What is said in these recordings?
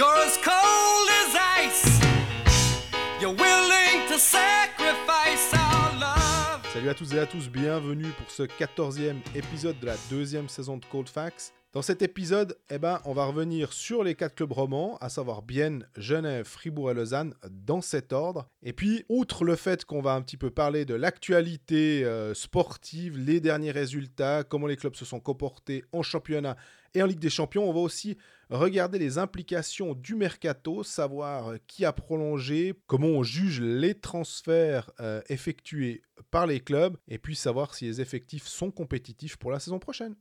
You're as cold as ice. You're willing to sacrifice our love. Salut à tous et à tous, bienvenue pour ce 14e épisode de la deuxième saison de Cold Facts. Dans cet épisode, eh ben, on va revenir sur les quatre clubs romans, à savoir Bienne, Genève, Fribourg et Lausanne, dans cet ordre. Et puis, outre le fait qu'on va un petit peu parler de l'actualité euh, sportive, les derniers résultats, comment les clubs se sont comportés en championnat et en Ligue des Champions, on va aussi regarder les implications du mercato, savoir qui a prolongé, comment on juge les transferts euh, effectués par les clubs, et puis savoir si les effectifs sont compétitifs pour la saison prochaine.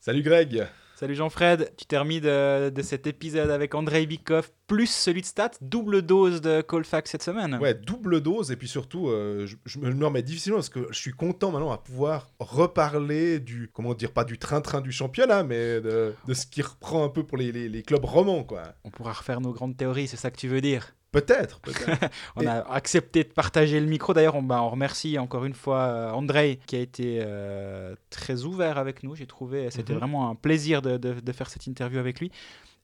Salut Greg Salut Jean-Fred, tu termines de, de, cet épisode avec Andrei Bikov plus celui de Stats, double dose de Colfax cette semaine. Ouais, double dose et puis surtout, euh, je, je, me le remets difficilement parce que je suis content maintenant à pouvoir reparler du, comment dire, pas du train-train du championnat, mais de, de, ce qui reprend un peu pour les, les, les clubs romans, quoi. On pourra refaire nos grandes théories, c'est ça que tu veux dire? Peut-être, peut-être. on et... a accepté de partager le micro. D'ailleurs, on, bah, on, remercie encore une fois euh, Andrei qui a été euh, très ouvert avec nous. J'ai trouvé, c'était mm -hmm. vraiment un plaisir de, de, de, faire cette interview avec lui.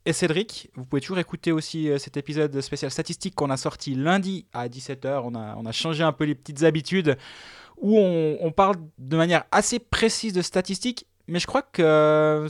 Et Cédric, vous pouvez toujours écouter aussi euh, cet épisode spécial statistique qu'on a sorti lundi à 17h. On a, on a changé un peu les petites habitudes où on, on parle de manière assez précise de statistiques mais je crois que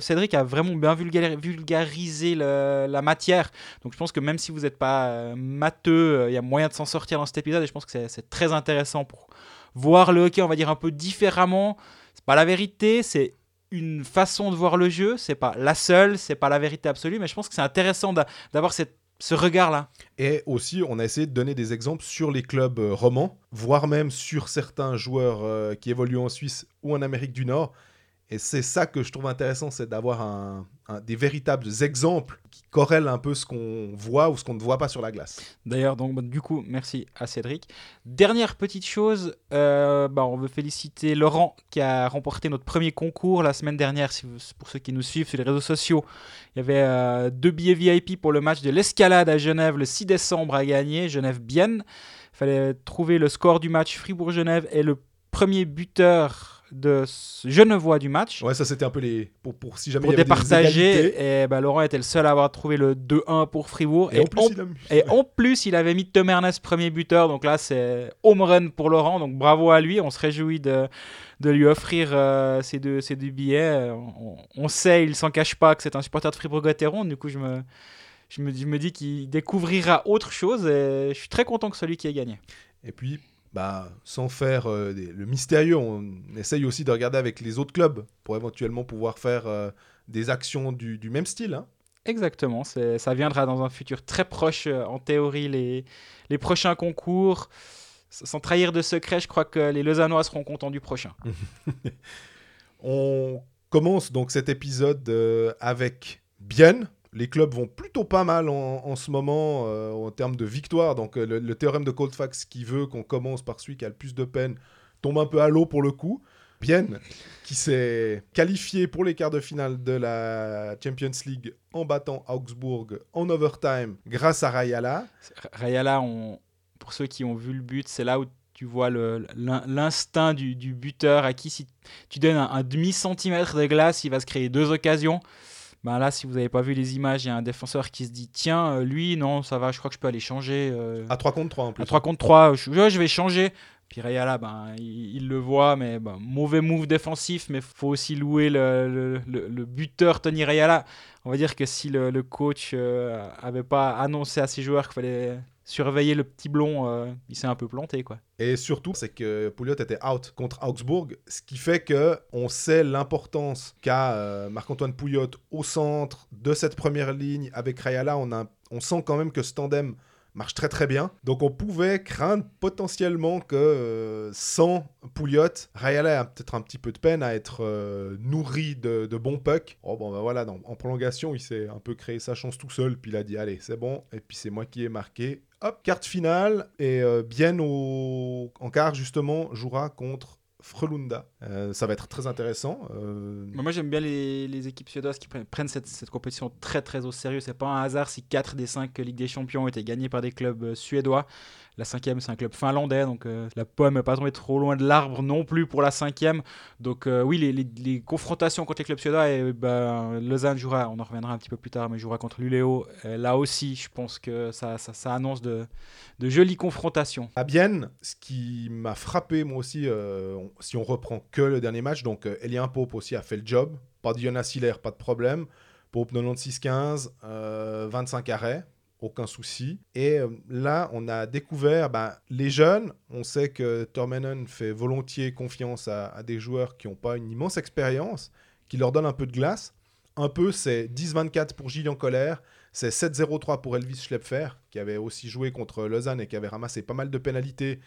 Cédric a vraiment bien vulgarisé la matière. Donc je pense que même si vous n'êtes pas euh, matheux, il y a moyen de s'en sortir dans cet épisode et je pense que c'est très intéressant pour voir le hockey, on va dire, un peu différemment. C'est pas la vérité, c'est une façon de voir le jeu, c'est pas la seule, c'est pas la vérité absolue, mais je pense que c'est intéressant d'avoir ce regard-là. Et aussi, on a essayé de donner des exemples sur les clubs euh, romans, voire même sur certains joueurs euh, qui évoluent en Suisse ou en Amérique du Nord. Et c'est ça que je trouve intéressant, c'est d'avoir des véritables exemples qui corrèlent un peu ce qu'on voit ou ce qu'on ne voit pas sur la glace. D'ailleurs, donc du coup, merci à Cédric. Dernière petite chose, euh, bah, on veut féliciter Laurent qui a remporté notre premier concours la semaine dernière. Pour ceux qui nous suivent sur les réseaux sociaux, il y avait euh, deux billets VIP pour le match de l'escalade à Genève le 6 décembre à gagner, Genève-Bienne. Il fallait trouver le score du match Fribourg-Genève et le premier buteur de Genevois du match. Ouais, ça c'était un peu les. Pour, pour si jamais pour il y avait départager. et bah, Laurent était le seul à avoir trouvé le 2-1 pour Fribourg. Et, et, en, plus, il a... et en plus, il avait mis Tom Ernest premier buteur. Donc là, c'est home run pour Laurent. Donc bravo à lui. On se réjouit de, de lui offrir euh, ces, deux, ces deux billets. On, on sait, il s'en cache pas, que c'est un supporter de Fribourg-Gotteron. Du coup, je me. Je me, je me dis qu'il découvrira autre chose et je suis très content que celui qui ait gagné. Et puis, bah, sans faire euh, des, le mystérieux, on essaye aussi de regarder avec les autres clubs pour éventuellement pouvoir faire euh, des actions du, du même style. Hein. Exactement, ça viendra dans un futur très proche, euh, en théorie, les, les prochains concours. Sans trahir de secret, je crois que les Lausannois seront contents du prochain. on commence donc cet épisode euh, avec Bienne, les clubs vont plutôt pas mal en, ce moment euh, en termes de victoire. Donc euh, le, théorème de Coldfax qui veut qu'on commence par celui qui a le plus de peine tombe un peu à l'eau pour le coup. Bienne, qui s'est qualifié pour les quarts de finale de la Champions League en battant Augsbourg en overtime grâce à Rayala. Rayala, pour ceux qui ont vu le but, c'est là où tu vois l'instinct du, buteur à qui si tu donnes un demi-centimètre de glace, il va se créer deux occasions ben là, si vous n'avez pas vu les images, il y a un défenseur qui se dit Tiens, euh, lui, non, ça va, je crois que je peux aller changer. Euh, à 3 contre 3 en plus. À 3 contre 3, je, je vais changer. Puis Rayala, ben, il, le voit, mais ben, mauvais move défensif, mais faut aussi louer le, buteur Tony Rayala. On va dire que si le, coach euh, avait pas annoncé à ses joueurs qu'il fallait surveiller le petit blond, euh, il s'est un peu planté quoi. Et surtout, c'est que Pouliot était out contre Augsbourg, ce qui fait que on sait l'importance qu'a euh, Marc-Antoine Pouliot au centre de cette première ligne avec Rayala. On, on sent quand même que ce tandem marche très très bien. Donc on pouvait craindre potentiellement que euh, sans Pouliot, Rayala a peut-être un petit peu de peine à être euh, nourri de, bons pucks. Oh bon ben voilà, en prolongation, il s'est un peu créé sa chance tout seul, puis il a dit allez c'est bon, et puis c'est moi qui ai marqué. Hop, carte finale, et euh, bien au... en quart justement jouera contre Frelunda. Euh, ça va être très intéressant. Euh... Moi, j'aime bien les, équipes suédoises qui prennent cette, compétition très très au sérieux. C'est pas un hasard si 4 des 5 Ligues des Champions ont été gagnés par des clubs suédois. La cinquième, c'est un club finlandais, donc euh, la pomme n'est pas tombée trop loin de l'arbre non plus pour la cinquième. Donc euh, oui, les, confrontations contre les clubs suédois, et, ben, Lausanne jouera, on en reviendra un petit peu plus tard, mais jouera contre. Euh, là aussi, je pense que ça, ça, annonce de, jolies confrontations. À Bienne, ce qui m'a frappé, moi aussi, euh, si on reprend que le dernier match, donc Elien Pope aussi a fait le job. Pas de Jonas Hiller, pas de problème. Pope 96-15, euh, 25 arrêts, aucun souci. Et euh, là, on a découvert ben, les jeunes. On sait que Tormenon fait volontiers confiance à, des joueurs qui n'ont pas une immense expérience, qui leur donnent un peu de glace. Un peu, c'est 10-24 pour Gillian Colère, c'est 7-0-3 pour Elvis Schlepfer, qui avait aussi joué contre Lausanne et qui avait ramassé pas mal de pénalités.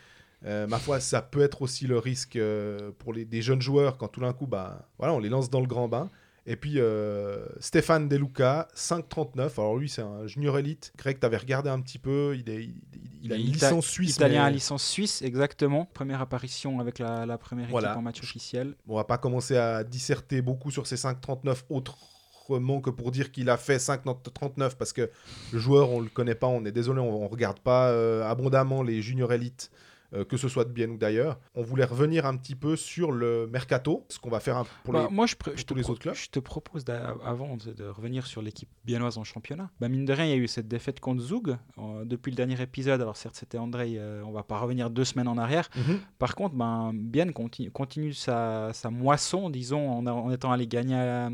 Euh, ma foi, ça peut être aussi le risque euh, pour les, des jeunes joueurs quand tout d'un coup, bah, voilà, on les lance dans le grand bain. Et puis euh, Stéphane Deluca, 5,39. Alors lui, c'est un junior élite. Greg, tu avais regardé un petit peu. Il, est, il, il a une Ita- licence suisse. Italien mais- à licence suisse, exactement. Première apparition avec la, la première Voilà. équipe en match officiel. On va pas commencer à disserter beaucoup sur ces 5,39 autrement que pour dire qu'il a fait 5,39 parce que le joueur, on le connaît pas. On est désolé, on, on regarde pas euh, abondamment les juniors élites. Euh, que ce soit de bien ou d'ailleurs. On voulait revenir un petit peu sur le mercato, ce qu'on va faire pour Bah, les, moi, je, pour tous les autres clubs. je te propose, avant de, de revenir sur l'équipe biennoise en championnat, bah, mine de rien, il y a eu cette défaite contre Zug euh, depuis le dernier épisode. Alors, certes, c'était André, euh, on va pas revenir deux semaines en arrière. Mhm. Par contre, ben, Bien continue, continue sa, sa moisson, disons, en, en étant allé gagner à,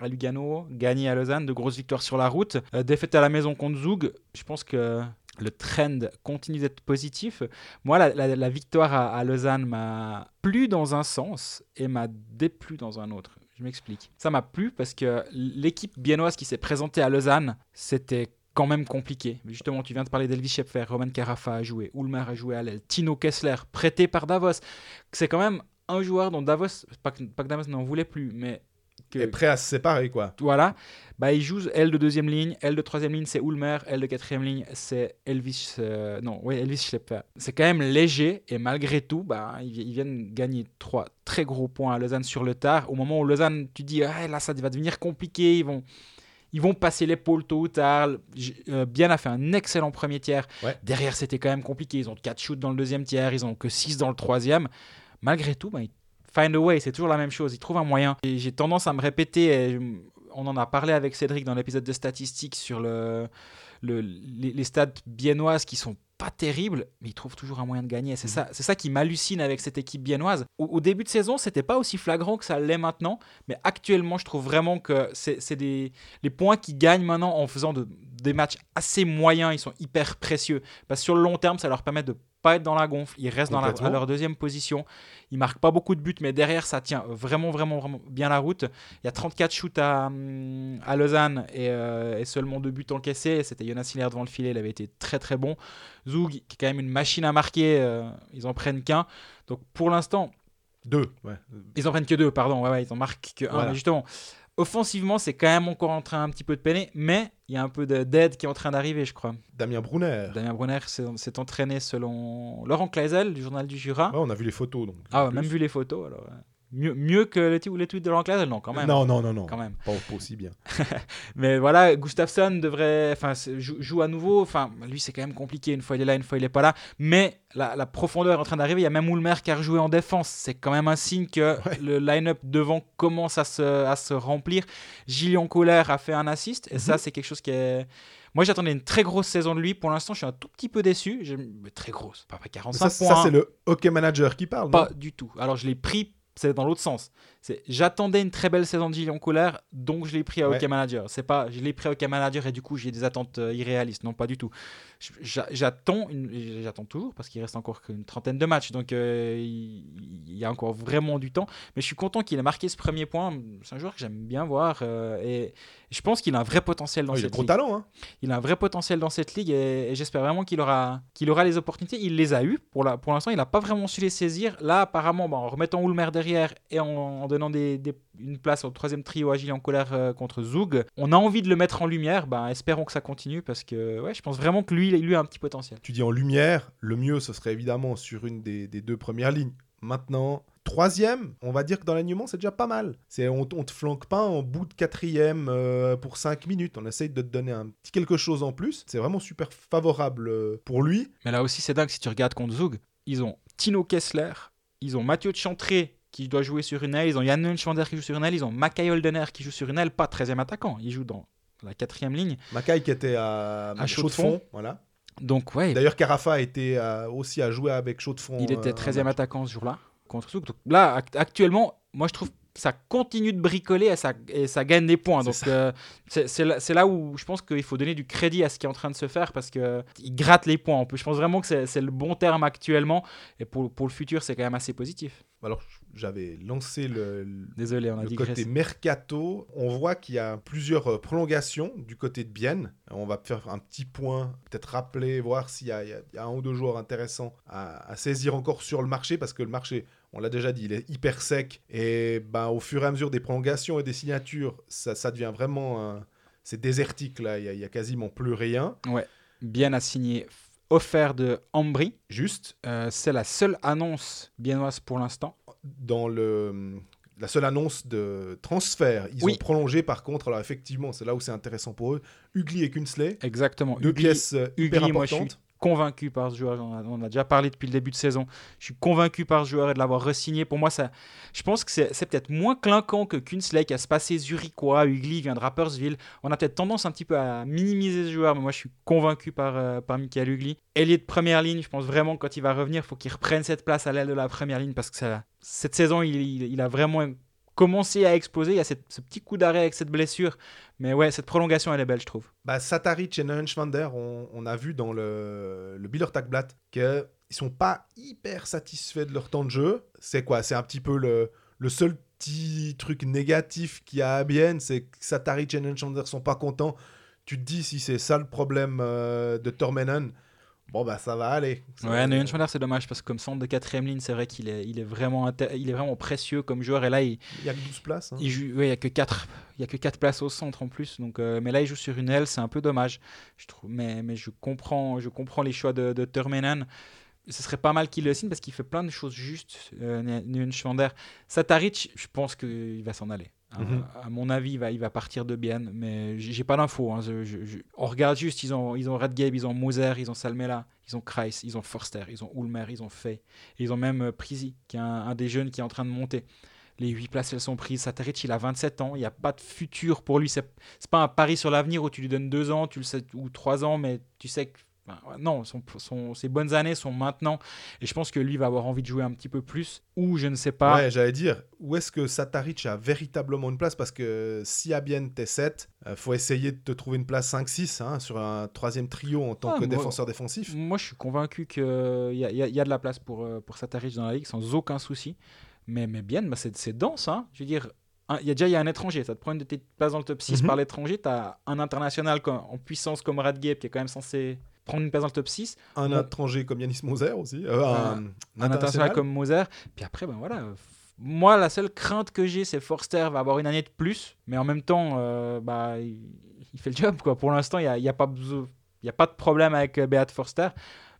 à Lugano, gagner à Lausanne, de grosses victoires sur la route. Euh, défaite à la maison contre Zug, je pense que le trend continue d'être positif. Moi, la, victoire à, Lausanne m'a plu dans un sens et m'a déplu dans un autre. Je m'explique. Ça m'a plu parce que l'équipe biennoise qui s'est présentée à Lausanne, c'était quand même compliqué. Justement, tu viens de parler d'Elvis Schepfer, Roman Carafa a joué, Ulmer a joué à l'aile, Tino Kessler, prêté par Davos. C'est quand même un joueur dont Davos, pas que Davos n'en voulait plus, mais que, Est prêt à se séparer, quoi. voilà, bah, il joue L de deuxième ligne, L de troisième ligne c'est Ulmer, L de quatrième ligne c'est Elvis, euh, non, oui, Elvis Schlepper. C'est quand même léger et malgré tout, bah, ils, ils viennent gagner trois très gros points à Lausanne sur le tard. Au moment où Lausanne, tu dis, ah, là ça va devenir compliqué, ils vont, ils vont passer l'épaule tôt ou tard. Euh, Bien a fait un excellent premier tiers. Ouais. Derrière c'était quand même compliqué, ils ont 4 shoots dans le deuxième tiers, ils ont que 6 dans le troisième. Malgré tout, bah, ils find a way, c'est toujours la même chose. Ils trouvent un moyen. Et j'ai tendance à me répéter, on en a parlé avec Cédric dans l'épisode de statistiques sur le, le- les, les stats biennoises qui sont pas terribles, mais ils trouvent toujours un moyen de gagner. C'est ça, c'est ça qui m'hallucine avec cette équipe biennoise. Au, au début de saison, c'était pas aussi flagrant que ça l'est maintenant, mais actuellement, je trouve vraiment que c'est des les points qui gagnent maintenant en faisant de- des matchs assez moyens, ils sont hyper précieux. Parce que sur le long terme, ça leur permet de pas être dans la gonfle. Ils restent dans la, à leur deuxième position. Ils marquent pas beaucoup de buts, mais derrière, ça tient vraiment, vraiment, vraiment bien la route. Il y a 34 shoots à, hum, à Lausanne et, euh, et seulement deux buts encaissés. C'était Jonas Hiller devant le filet, il avait été très très bon. Zug, qui est quand même une machine à marquer, euh, ils en prennent qu'un. Donc pour l'instant, Deux, ouais. ils en prennent que deux, pardon. Ouais, ouais, ils en marquent que un. Voilà. Justement, offensivement, c'est quand même encore en train un petit peu de peiner, mais il y a un peu de- d'aide qui est en train d'arriver, je crois. Damien Brunner. Damien Brunner s'est entraîné selon Laurent Kleisel du journal du Jura. Ouais, on a vu les photos, donc. ah, ouais, même vu les photos. Alors, mieux, mieux que les, tweets de Laurent Kleisel, non, quand même. Non, non, non, non. Quand même. Pas, pas aussi bien. Mais voilà, Gustafsson devrait, enfin, joue, joue à nouveau. Enfin, lui, c'est quand même compliqué. Une fois il est là, une fois il est pas là. Mais la, la profondeur est en train d'arriver. Il y a même Ulmer qui a rejoué en défense. C'est quand même un signe que Ouais. le line-up devant commence à se, à se remplir. Gillian Kohler a fait un assist. Et ça, c'est quelque chose qui est. Moi, j'attendais une très grosse saison de lui. Pour l'instant, je suis un tout petit peu déçu. Mais Très grosse. Pas pas Mais 45 ça, points. ça, c'est le hockey manager qui parle, Pas non? du tout. Alors je l'ai pris, c'est dans l'autre sens. C'est j'attendais une très belle saison de Gillian Kohler, donc je l'ai pris à Ouais. Hockey Manager. C'est pas, je l'ai pris à Hockey Manager et du coup j'ai des attentes euh, irréalistes. Non, pas du tout. J'attends, une- j'attends toujours parce qu'il reste encore qu'une trentaine de matchs, donc euh, il y a encore vraiment du temps. Mais je suis content qu'il ait marqué ce premier point. C'est un joueur que j'aime bien voir euh, et je pense qu'il a un vrai potentiel dans Oh, Il a cette ligue. talent, hein. Il a un vrai potentiel dans cette ligue et, et j'espère vraiment qu'il aura, qu'il aura les opportunités. Il les a eues. Pour, la, pour l'instant, il n'a pas vraiment su les saisir. Là, apparemment, bon, en remettant Ulmer derrière et en, en donnant des, des- une place au troisième trio à Gilles en colère euh, contre Zug, on a envie de le mettre en lumière. Ben, espérons que ça continue parce que ouais, je pense vraiment que lui, lui a un petit potentiel. Tu dis en lumière, le mieux, ce serait évidemment sur une des, des deux premières lignes. Maintenant, Troisième, on va dire que dans l'alignement, c'est déjà pas mal. C'est, on, on te flanque pas en bout de quatrième euh, pour 5 minutes. On essaye de te donner un petit quelque chose en plus. C'est vraiment super favorable euh, pour lui. Mais là aussi, c'est dingue. Si tu regardes contre Zug, ils ont Tino Kessler, ils ont Mathieu de Chantré qui doit jouer sur une aile, ils ont Yann Neuschwander qui joue sur une aile, ils ont Mackay Holdener qui joue sur une aile, pas 13e attaquant. Il joue dans la quatrième ligne. Mackay qui était à, À chaud de fond. Voilà. Donc, ouais, D'ailleurs, Carafa était euh, aussi à jouer avec chaud de fond. il était euh, 13e un match. attaquant ce jour-là contre. Donc là, act- actuellement, moi je trouve que ça continue de bricoler et ça, et ça gagne des points. C'est Donc euh, c'est là, où je pense qu'il faut donner du crédit à ce qui est en train de se faire parce qu'il gratte les points. En plus, je pense vraiment que c'est c'est le bon terme actuellement et pour, pour le futur, c'est quand même assez positif. Alors, j'avais lancé le, Désolé, on a le côté mercato. On voit qu'il y a plusieurs euh, prolongations du côté de Bienne. On va faire un petit point, peut-être rappeler, voir s'il y, a- y un ou deux joueurs intéressants à, à saisir encore sur le marché, parce que le marché, on l'a déjà dit, il est hyper sec. Et ben, au fur et à mesure des prolongations et des signatures, ça, ça devient vraiment... C'est désertique, là. Il y a- quasiment plus rien. Bien a signé offert de Ambry. Juste, Euh, c'est la seule annonce biennoise pour l'instant. dans le la seule annonce de transfert, ils Oui. ont prolongé par contre, alors effectivement, c'est là où c'est intéressant pour eux, Ugly et Kunsley, Exactement. deux Ugly- pièces euh, hyper Ugly, moi, je suis importantes. Convaincu par ce joueur. On a, a déjà parlé depuis le début de saison. Je suis convaincu par ce joueur et de l'avoir re-signé. Pour moi, ça, je pense que c'est peut-être moins clinquant que Kunsley qui a se passé Zurichois. Ugly vient de Rappersville. On a peut-être tendance un petit peu à minimiser ce joueur, mais moi, je suis convaincu par, euh, par Michael Ugly. Ailier de première ligne, je pense vraiment que quand il va revenir, il faut qu'il reprenne cette place à l'aile de la première ligne parce que cette saison, il a vraiment commencé à exploser. Il y a ce petit coup d'arrêt avec cette blessure. Mais ouais, cette prolongation, elle est belle, je trouve. Bah, Sataric et Neuenschwander, on, a vu dans le, le Biller Tagblatt qu'ils sont pas hyper satisfaits de leur temps de jeu. C'est quoi? C'est un petit peu le, le seul petit truc négatif qu'il y a à Bienne, c'est que Sataric et Neuenschwander sont pas contents. Tu te dis si c'est ça le problème euh, de Tormenen, bon bah ça va aller. Ça Ouais, Neuenschwander, c'est dommage parce que comme centre de quatrième ligne, c'est vrai qu'il est, il est, vraiment il est vraiment précieux comme joueur. Et là, il, Il y a que 12 places. hein. il joue, ouais, il n'y a que 4 il y a que quatre places au centre en plus. Donc, euh, mais là, il joue sur une aile, c'est un peu dommage. Je trouve, mais, mais je, comprends, je comprends les choix de, de Termenen. Ce serait pas mal qu'il le signe parce qu'il fait plein de choses justes, euh, Ne- Neuenschwander. Sataric, je pense qu'il va s'en aller. À- Mhm. À, mon avis, il va, il va partir de Bienne, mais j'ai pas d'infos. hein. On regarde juste, ils ont, ils ont Redgabe, ils ont Moser, ils ont Salmela, ils ont Kreis, ils ont Forster, ils ont Ulmer, ils ont Fay. Et ils ont même euh, Prisi, qui est un, un des jeunes qui est en train de monter. Les 8 places, elles sont prises. Sataric, il a 27 ans. Il n'y a pas de futur pour lui. C'est c'est pas un pari sur l'avenir où tu lui donnes 2 ans tu le sais, ou 3 ans, mais tu sais que. Enfin, non, son- son- ses bonnes années sont maintenant. Et je pense que lui va avoir envie de jouer un petit peu plus. Ou je ne sais pas. Ouais, j'allais dire, où est-ce que Sataric a véritablement une place? Parce que si à Bienne t'es 7, euh, faut essayer de te trouver une place 5-6 hein, sur un troisième trio en tant Ah, que moi- défenseur défensif. Moi, je suis convaincu qu'il y a, y a- y a de la place pour, euh, pour Sataric dans la ligue, sans aucun souci. Mais, mais bien, bah, c'est c'est dense. Hein. Je veux dire, il y a déjà il y a un étranger. Ça te prend une de tes places dans le top 6 Mhm. par l'étranger. Tu as un international comme- en puissance comme Radgate qui est quand même censé prendre une place dans le top 6. Un étranger comme Yanis Moser aussi. euh, un, Un international comme Moser. Puis après, ben voilà. Moi, la seule crainte que j'ai, c'est Forster va avoir une année de plus. Mais en même temps, euh, bah, il, fait le job. Quoi. Pour l'instant, il n'y a, y a, pas y a pas de problème avec euh, Beat Forster.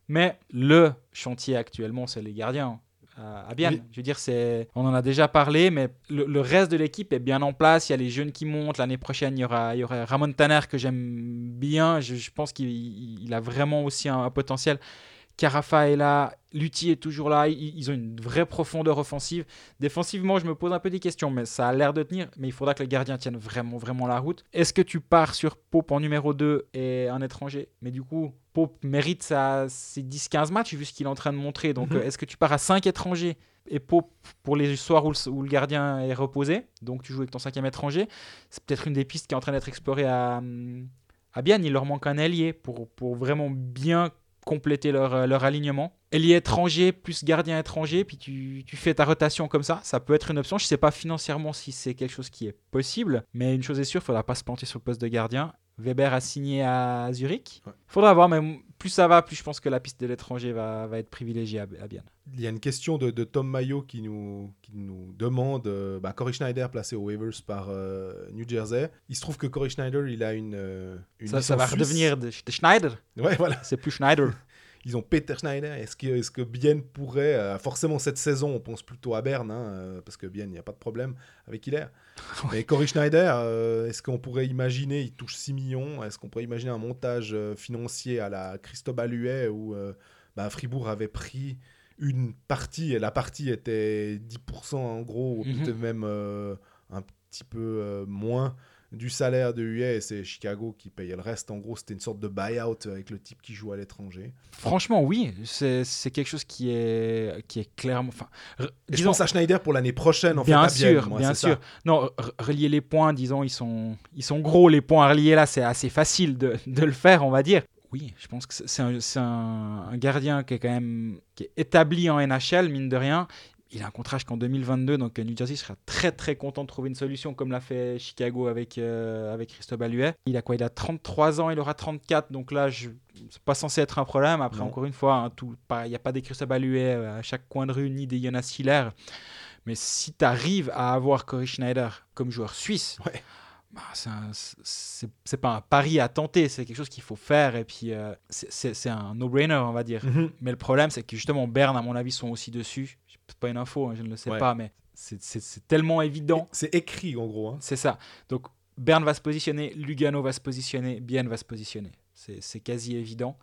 Mais le chantier actuellement, c'est les gardiens à, Bienne. Oui. Je veux dire, c'est, on en a déjà parlé, mais le, le reste de l'équipe est bien en place. Il y a les jeunes qui montent. L'année prochaine, il y aura, il y aura Ramon Tanner que j'aime bien. Je, je pense qu'il il a vraiment aussi un, un potentiel. Carafa est là, Lutti est toujours là, ils, ils ont une vraie profondeur offensive. Défensivement, je me pose un peu des questions, mais ça a l'air de tenir. Mais il faudra que les gardiens tiennent vraiment, vraiment la route. Est-ce que tu pars sur Pope en numéro 2 et un étranger? Mais du coup, Pope mérite sa, ses 10-15 matchs vu ce qu'il est en train de montrer. Donc, Mhm. euh, est-ce que tu pars à 5 étrangers et Pope pour les soirs où le, où le gardien est reposé Donc, tu joues avec ton cinquième étranger. C'est peut-être une des pistes qui est en train d'être explorée à, hum, à Bienne. Il leur manque un ailier pour, pour vraiment bien compléter leur, euh, leur alignement. Ailier étranger plus gardien étranger, puis tu, tu fais ta rotation comme ça. Ça peut être une option. Je ne sais pas financièrement si c'est quelque chose qui est possible, mais une chose est sûre, il ne faudra pas se planter sur le poste de gardien. Weber a signé à Zurich. Ouais. faudra voir, mais plus ça va, plus je pense que la piste de l'étranger va, va être privilégiée à, à Bienne. Il y a une question de, de Tom Mayo qui nous, qui nous demande euh, bah, Corey Schneider placé aux waivers par euh, New Jersey. Il se trouve que Corey Schneider, il a une, euh, une Ça, ça va redevenir de, de Schneider. Ouais, voilà. C'est plus Schneider. Ils ont Peter Schneider. Est-ce que, est que Bien pourrait, euh, forcément cette saison, on pense plutôt à Berne, hein, euh, parce que Bien, il n'y a pas de problème avec Hilaire. Mais Cory Schneider, euh, est-ce qu'on pourrait imaginer, il touche 6 millions, est-ce qu'on pourrait imaginer un montage financier à la Cristobal Huet où bah, Fribourg avait pris une partie, et la partie était 10% en gros, ou Mhm. peut-être même un petit peu moins du salaire de Huet, et c'est Chicago qui payait le reste. En gros, c'était une sorte de buy-out avec le type qui joue à l'étranger. Franchement, oui, c'est quelque chose qui est, qui est clairement. Enfin, je pense à Schneider pour l'année prochaine, en bien fait. à Bienne, sûr, moi, bien sûr. Non, re- relier les points, disons, ils sont, ils sont gros, les points à relier là, c'est assez facile de, de le faire, on va dire. Oui, je pense que c'est- c'est un, c'est un- un gardien qui est quand même qui est établi en NHL, mine de rien. Il a un contrat jusqu'en 2022, donc euh, New Jersey sera très très content de trouver une solution comme l'a fait Chicago avec, euh, avec Cristobal Huet. Il a quoi? Il a 33 ans, il aura 34, donc là, je... c'est pas censé être un problème. Après, Non. encore une fois, hein, tout- il n'y a pas des Cristobal Huet euh, à chaque coin de rue, ni des Jonas Hiller. Mais si tu arrives à avoir Corey Schneider comme joueur suisse, Ouais. bah, c'est pas un pari à tenter, c'est quelque chose qu'il faut faire. Et puis, euh, c'est- un no-brainer, on va dire. Mhm. Mais le problème, c'est que justement, Berne, à mon avis, sont aussi dessus. C'est pas une info, hein, je ne le sais Ouais. pas, mais c'est- tellement évident. C'est écrit, en gros. hein. C'est ça. Donc, Berne va se positionner, Lugano va se positionner, Bienne va se positionner. C'est quasi évident.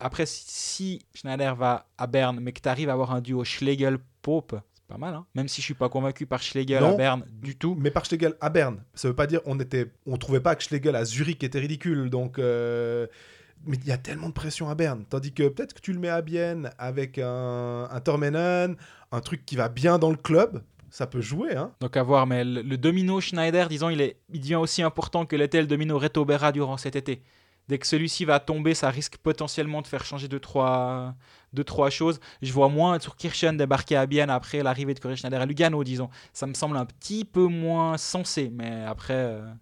Après, si, si Schneider va à Berne, mais que tu arrives à avoir un duo Schlegel-Pope, c'est pas mal. Hein Même si je suis pas convaincu par Schlegel Non. à Berne du tout. Mais par Schlegel à Berne, ça veut pas dire on était, on trouvait pas que Schlegel à Zurich était ridicule. Donc, euh, mais il y a tellement de pression à Berne. Tandis que peut-être que tu le mets à Bienne avec un, un Tormenon, un truc qui va bien dans le club, ça peut jouer. Hein. Donc à voir, mais le, le domino Schneider, disons, il, est, il devient aussi important que l'était le domino Reto Berra durant cet été. Dès que celui-ci va tomber, ça risque potentiellement de faire changer deux trois, deux, trois choses. Je vois moins sur Kirchen débarquer à Bienne après l'arrivée de Corey Schneider à Lugano, disons. Ça me semble un petit peu moins sensé, mais après, euh,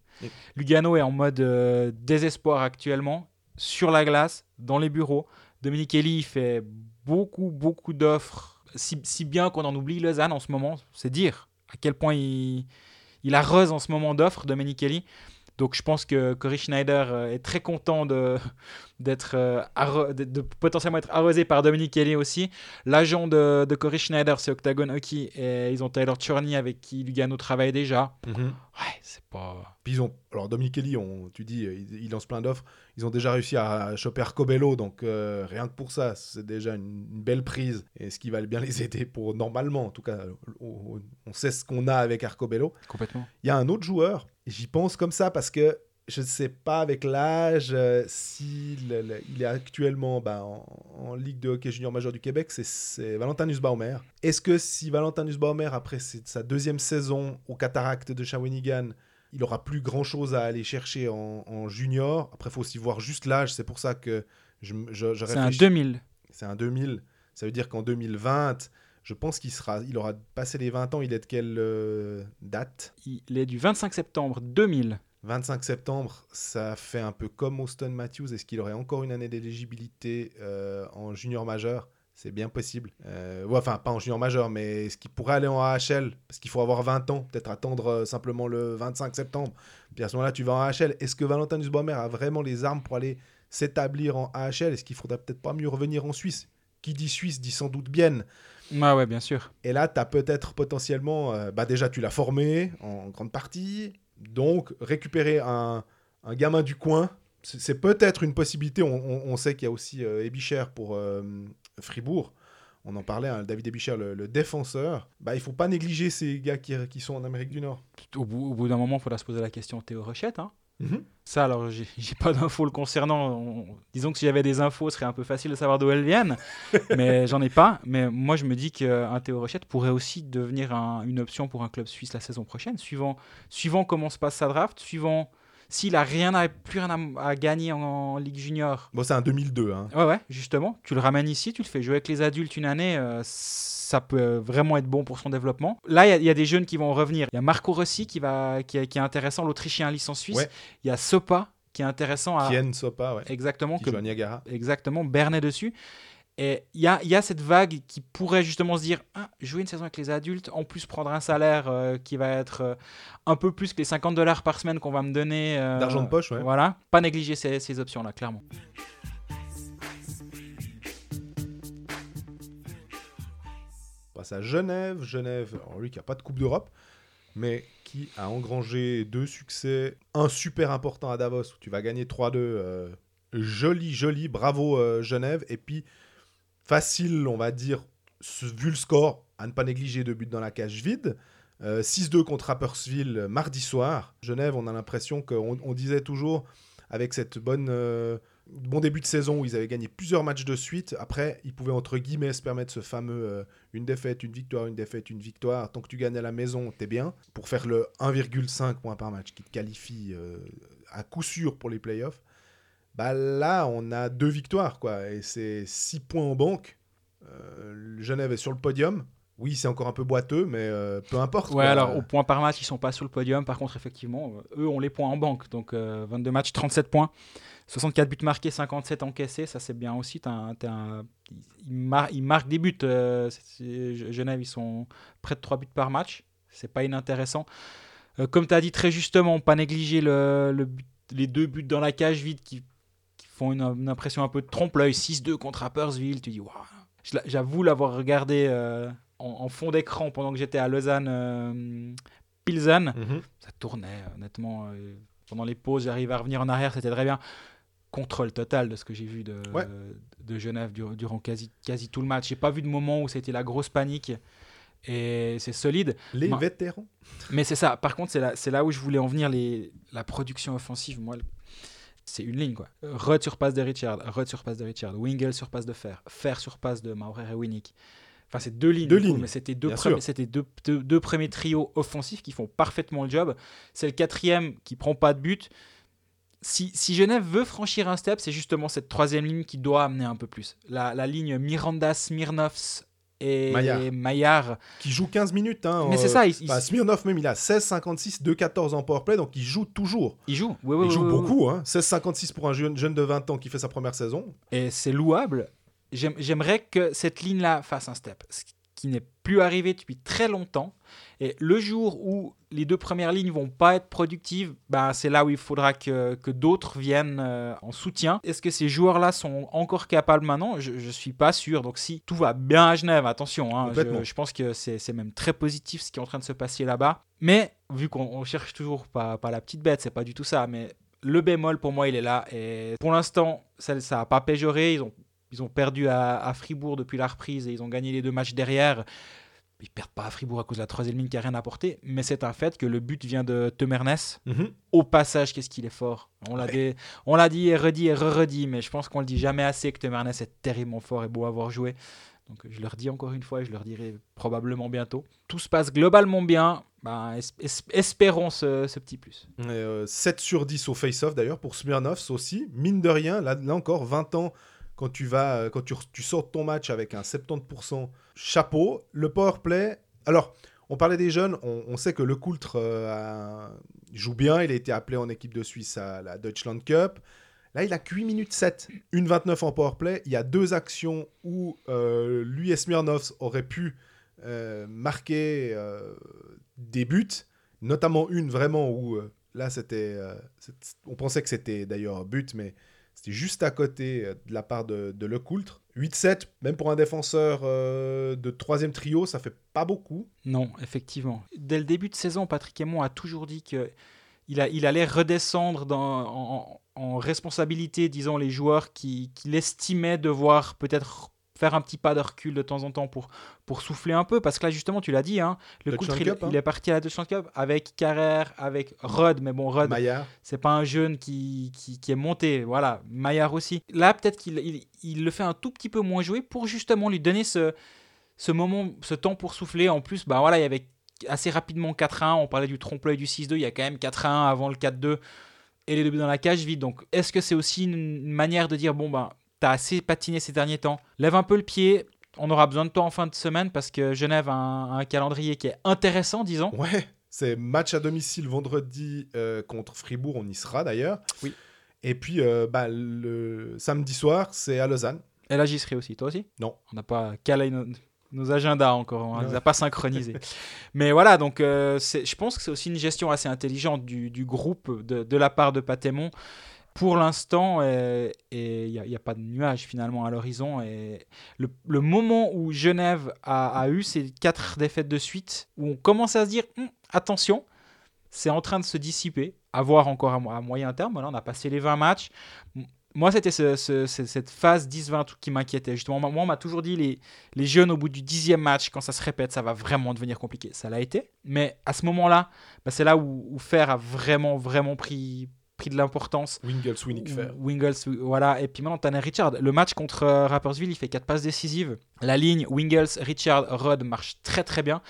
Lugano est en mode euh, désespoir actuellement, sur la glace, dans les bureaux. Dominique Kelly fait beaucoup, beaucoup d'offres, si, bien qu'on en oublie Lausanne en ce moment, c'est dire à quel point il, il arrose en ce moment d'offres, Dominique Kelly. Donc je pense que Cory Schneider euh, est très content de, d'être, euh, de, de potentiellement être arrosé par Dominique Kelly aussi. L'agent de, de Cory Schneider, c'est Octagon Hockey, et ils ont Taylor Chorny avec qui Lugano travaille déjà. Ouais, c'est pas... Puis ils ont, alors Dominique Kelly, on, tu dis, il, il lance plein d'offres. Ils ont déjà réussi à choper Arcobello, donc euh, rien que pour ça, c'est déjà une, une belle prise. Et ce qui va bien les aider pour normalement, en tout cas, on, on sait ce qu'on a avec Arcobello. Complètement. Il y a un autre joueur, j'y pense comme ça parce que je ne sais pas avec l'âge euh, s'il il est actuellement bah, en, en Ligue de hockey junior majeur du Québec, c'est- Valentin Nussbaumer. Est-ce que si Valentin Nussbaumer, après sa deuxième saison au Cataract de Shawinigan, il aura plus grand-chose à aller chercher en, en junior? Après, il faut aussi voir juste l'âge, c'est pour ça que je, je, je C'est un réfléchis. 2000. C'est un 2000. Ça veut dire qu'en 2020, je pense qu'il sera, il aura passé les 20 ans. Il est de quelle euh, date? Il est du 25 septembre 2000. 25 septembre, ça fait un peu comme Austin Matthews. Est-ce qu'il aurait encore une année d'éligibilité euh, en junior majeur? C'est bien possible. Euh, ouais, enfin, pas en junior majeur, mais est-ce qu'il pourrait aller en AHL Parce qu'il faut avoir 20 ans, peut-être attendre euh, simplement le 25 septembre. Puis à ce moment-là, tu vas en AHL. Est-ce que Valentin Nussbaumer a vraiment les armes pour aller s'établir en AHL Est-ce qu'il faudrait peut-être pas mieux revenir en Suisse? Qui dit Suisse dit sans doute bien. Ouais, ouais, bien sûr. Et là, tu as peut-être potentiellement, euh, bah déjà, tu l'as formé en grande partie, donc récupérer un, un gamin du coin, c'est peut-être une possibilité. On, sait qu'il y a aussi euh, pour euh, Fribourg. On en parlait, hein, David Ebicher, le, défenseur. Bah, il faut pas négliger ces gars qui, qui sont en Amérique du Nord. Au bout, bout d'un moment, il faudra se poser la question Théo Rochette. Hein. Mhm. Ça, alors, j'ai j'ai pas d'infos le concernant. On- disons que si j'avais des infos, ce serait un peu facile de savoir d'où elles viennent. mais j'en ai pas. Mais moi, je me dis qu'un Théo Rochette pourrait aussi devenir un- une option pour un club suisse la saison prochaine, suivant, suivant comment se passe sa draft, suivant s'il a rien à, plus rien à, à gagner en, en Ligue Junior. Bon, c'est un 2002. Hein. Ouais, ouais, justement. Tu le ramènes ici, tu le fais jouer avec les adultes une année, euh, ça peut euh, vraiment être bon pour son développement. Là, il y a- il y, a des jeunes qui vont revenir. Il y a Marco Rossi qui, va, qui, est, qui est intéressant, l'Autrichien licence suisse. Ouais. Il y a Sopa qui est intéressant à. Kien Sopa, ouais. Exactement, qui que joue à Niagara. exactement Bernet dessus. Et il y a, cette vague qui pourrait justement se dire ah, jouer une saison avec les adultes, en plus prendre un salaire euh, qui va être euh, un peu plus que les 50 dollars par semaine qu'on va me donner. Euh, D'argent de poche, ouais. Voilà. Pas négliger ces, options-là, clairement. Bah, On passe à Genève. Genève, alors lui qui n'a pas de Coupe d'Europe, mais qui a engrangé deux succès. Un super important à Davos où tu vas gagner 3-2. Euh, joli, joli. Bravo, Genève. Et puis facile, on va dire, vu le score, à ne pas négliger deux buts dans la cage vide. Euh, 6-2 contre Rapperswil euh, mardi soir. Genève, on a l'impression qu'on on disait toujours, avec cette bonne, euh, bon début de saison où ils avaient gagné plusieurs matchs de suite, après, ils pouvaient entre guillemets se permettre ce fameux euh, une défaite, une victoire, une défaite, une victoire. Tant que tu gagnes à la maison, t'es bien. Pour faire le 1,5 points par match qui te qualifie euh, à coup sûr pour les playoffs, bah là, on a deux victoires, quoi. Et c'est 6 points en banque. Euh, Genève est sur le podium. Oui, c'est encore un peu boiteux, mais euh, peu importe. Ouais, quoi. alors au point par match, ils sont pas sur le podium. Par contre, effectivement, euh, eux ont les points en banque. Donc euh, 22 matchs, 37 points, 64 buts marqués, 57 encaissés. Ça, c'est bien aussi. T'as un- t'as un- ils, mar- ils marquent des buts. Genève, ils sont près de 3 buts par match. C'est pas inintéressant. Comme tu as dit très justement, pas négliger le, le but- les deux buts dans la cage vide qui font une, une impression un peu de trompe-l'œil. 6-2 contre Rapperswil. Tu dis, waouh. J'avoue l'avoir regardé euh, en, en fond d'écran pendant que j'étais à Lausanne. euh, Pilsen, Mhm. ça tournait honnêtement. euh, pendant les pauses, j'arrivais à revenir en arrière, c'était très bien. Contrôle total de ce que j'ai vu de, Ouais. de Genève durant, durant quasi, quasi tout le match. J'ai pas vu de moment où c'était la grosse panique. Et c'est solide. Les Ma- vétérans. Mais c'est ça. Par contre, c'est là, c'est là où je voulais en venir. Les, la production offensive, moi, c'est une ligne. quoi. Rudd sur passe de Richard, Rudd sur passe de Richard, Wingel sur passe de Fer, Fer sur passe de Maurer et Winnick. Enfin, c'est deux lignes. Deux coup, mais c'était deux, deux premiers trios offensifs qui font parfaitement le job. C'est le quatrième qui prend pas de but. Si, si Genève veut franchir un step, c'est justement cette troisième ligne qui doit amener un peu plus. La, la ligne Miranda, Smirnovs et Maillard. Maillard. Qui joue 15 minutes. Hein, Mais euh, c'est ça, il, il- bah, Smirnov, même, il a 16-56, 2-14 en powerplay, donc il joue toujours. il joue. Oui, oui, il oui, joue oui, oui. beaucoup. Hein. 16-56 pour un jeune, jeune de 20 ans qui fait sa première saison. Et c'est louable. J'aime- J'aimerais que cette ligne-là fasse un step, ce qui n'est plus arrivé depuis très longtemps. Et le jour où les deux premières lignes vont pas être productives, bah, c'est là où il faudra que, que d'autres viennent euh, en soutien. Est-ce que ces joueurs-là sont encore capables maintenant? Je ne suis pas sûr. Donc si tout va bien à Genève, attention, hein, je, je pense que c'est c'est même très positif ce qui est en train de se passer là-bas. Mais vu qu'on on cherche toujours pas, pas la petite bête, c'est pas du tout ça, mais le bémol pour moi il est là. Et pour l'instant, ça n'a pas péjoré. Ils ont ils ont perdu à, à Fribourg depuis la reprise et ils ont gagné les deux matchs derrière. Ils perdent pas à Fribourg à cause de la troisième ligne qui a rien apporté, mais c'est un fait que le but vient de Temernes. Au passage, qu'est-ce qu'il est fort. On l'a Ouais. l'a dit et redit et re-redit, mais je pense qu'on le dit jamais assez que Temernes est terriblement fort et beau à voir jouer. Donc je le redis encore une fois et je le redirai probablement bientôt. Tout se passe globalement bien. Ben, es- es- espérons ce, ce petit plus. Et, euh, 7 sur 10 au face-off d'ailleurs pour Smirnovs aussi. Mine de rien, là, là encore, 20 ans, quand tu, vas, euh, quand tu, tu sors ton match avec un 70%, chapeau. Le powerplay. Alors, on parlait des jeunes, on, sait que Le Coultre euh, joue bien. Il a été appelé en équipe de Suisse à la Deutschland Cup. Là, il a que 8 minutes 7, une 29 en powerplay. Il y a deux actions où euh, lui et Smirnovs auraient pu euh, marquer des buts, notamment une vraiment où là c'était, on pensait que c'était d'ailleurs but, mais c'était juste à côté euh, de la part de, de Lecoultre. 8-7, même pour un défenseur euh, de troisième trio, ça fait pas beaucoup. Non, effectivement. Dès le début de saison, Patrick Aymon a toujours dit que il, a, il allait redescendre en, responsabilité, disons, les joueurs qui- qu'il estimait devoir peut-être faire un petit pas de recul de temps en temps pour, pour souffler un peu. Parce que là, justement, tu l'as dit, hein, le Coultre, il, hein. il est parti à la Deutschland Cup avec Carrère, avec Rod. Mais bon, Rod, c'est pas un jeune qui, qui, qui est monté. Voilà, Maillard aussi. Là, peut-être qu'il il, il le fait un tout petit peu moins jouer pour justement lui donner ce, ce moment, ce temps pour souffler. En plus, bah voilà, il y avait assez rapidement 4-1. On parlait du trompe-l'œil du 6-2. Il y a quand même 4-1 avant le 4-2 et les deux dans la cage vide. Donc, est-ce que c'est aussi une, une manière de dire bon, bah, t'as assez patiné ces derniers temps, lève un peu le pied. On aura besoin de toi en fin de semaine parce que Genève a un, un calendrier qui est intéressant, disons. ouais, c'est match à domicile vendredi euh, contre Fribourg, on y sera d'ailleurs. Oui. Et puis euh, bah, le samedi soir, c'est à Lausanne. Et là, j'y serai aussi. Toi aussi? Non. On n'a pas calé nos, nos agendas encore. On ne les a pas synchronisés. Mais voilà, donc euh, je pense que c'est aussi une gestion assez intelligente du, du groupe de, de la part de Patémon. Pour l'instant, il n'y a, pas de nuage finalement à l'horizon. Le, moment où Genève a, eu ces quatre défaites de suite, où on commence à se dire hum, attention, c'est en train de se dissiper, à voir encore à, moyen terme. Voilà, on a passé les 20 matchs. Moi, c'était cette phase 10-20 qui m'inquiétait. Justement, moi, on m'a toujours dit les, les jeunes, au bout du dixième match, quand ça se répète, ça va vraiment devenir compliqué. Ça l'a été. Mais à ce moment-là, bah, c'est là où, où Fer a vraiment, vraiment pris, pris de l'importance. Wingles, Winnick Fair. Wingles, voilà. Et puis maintenant, Tanner Richard. Le match contre euh, Rappersville, il fait 4 passes décisives. La ligne Wingles, Richard, Rod marche très très bien.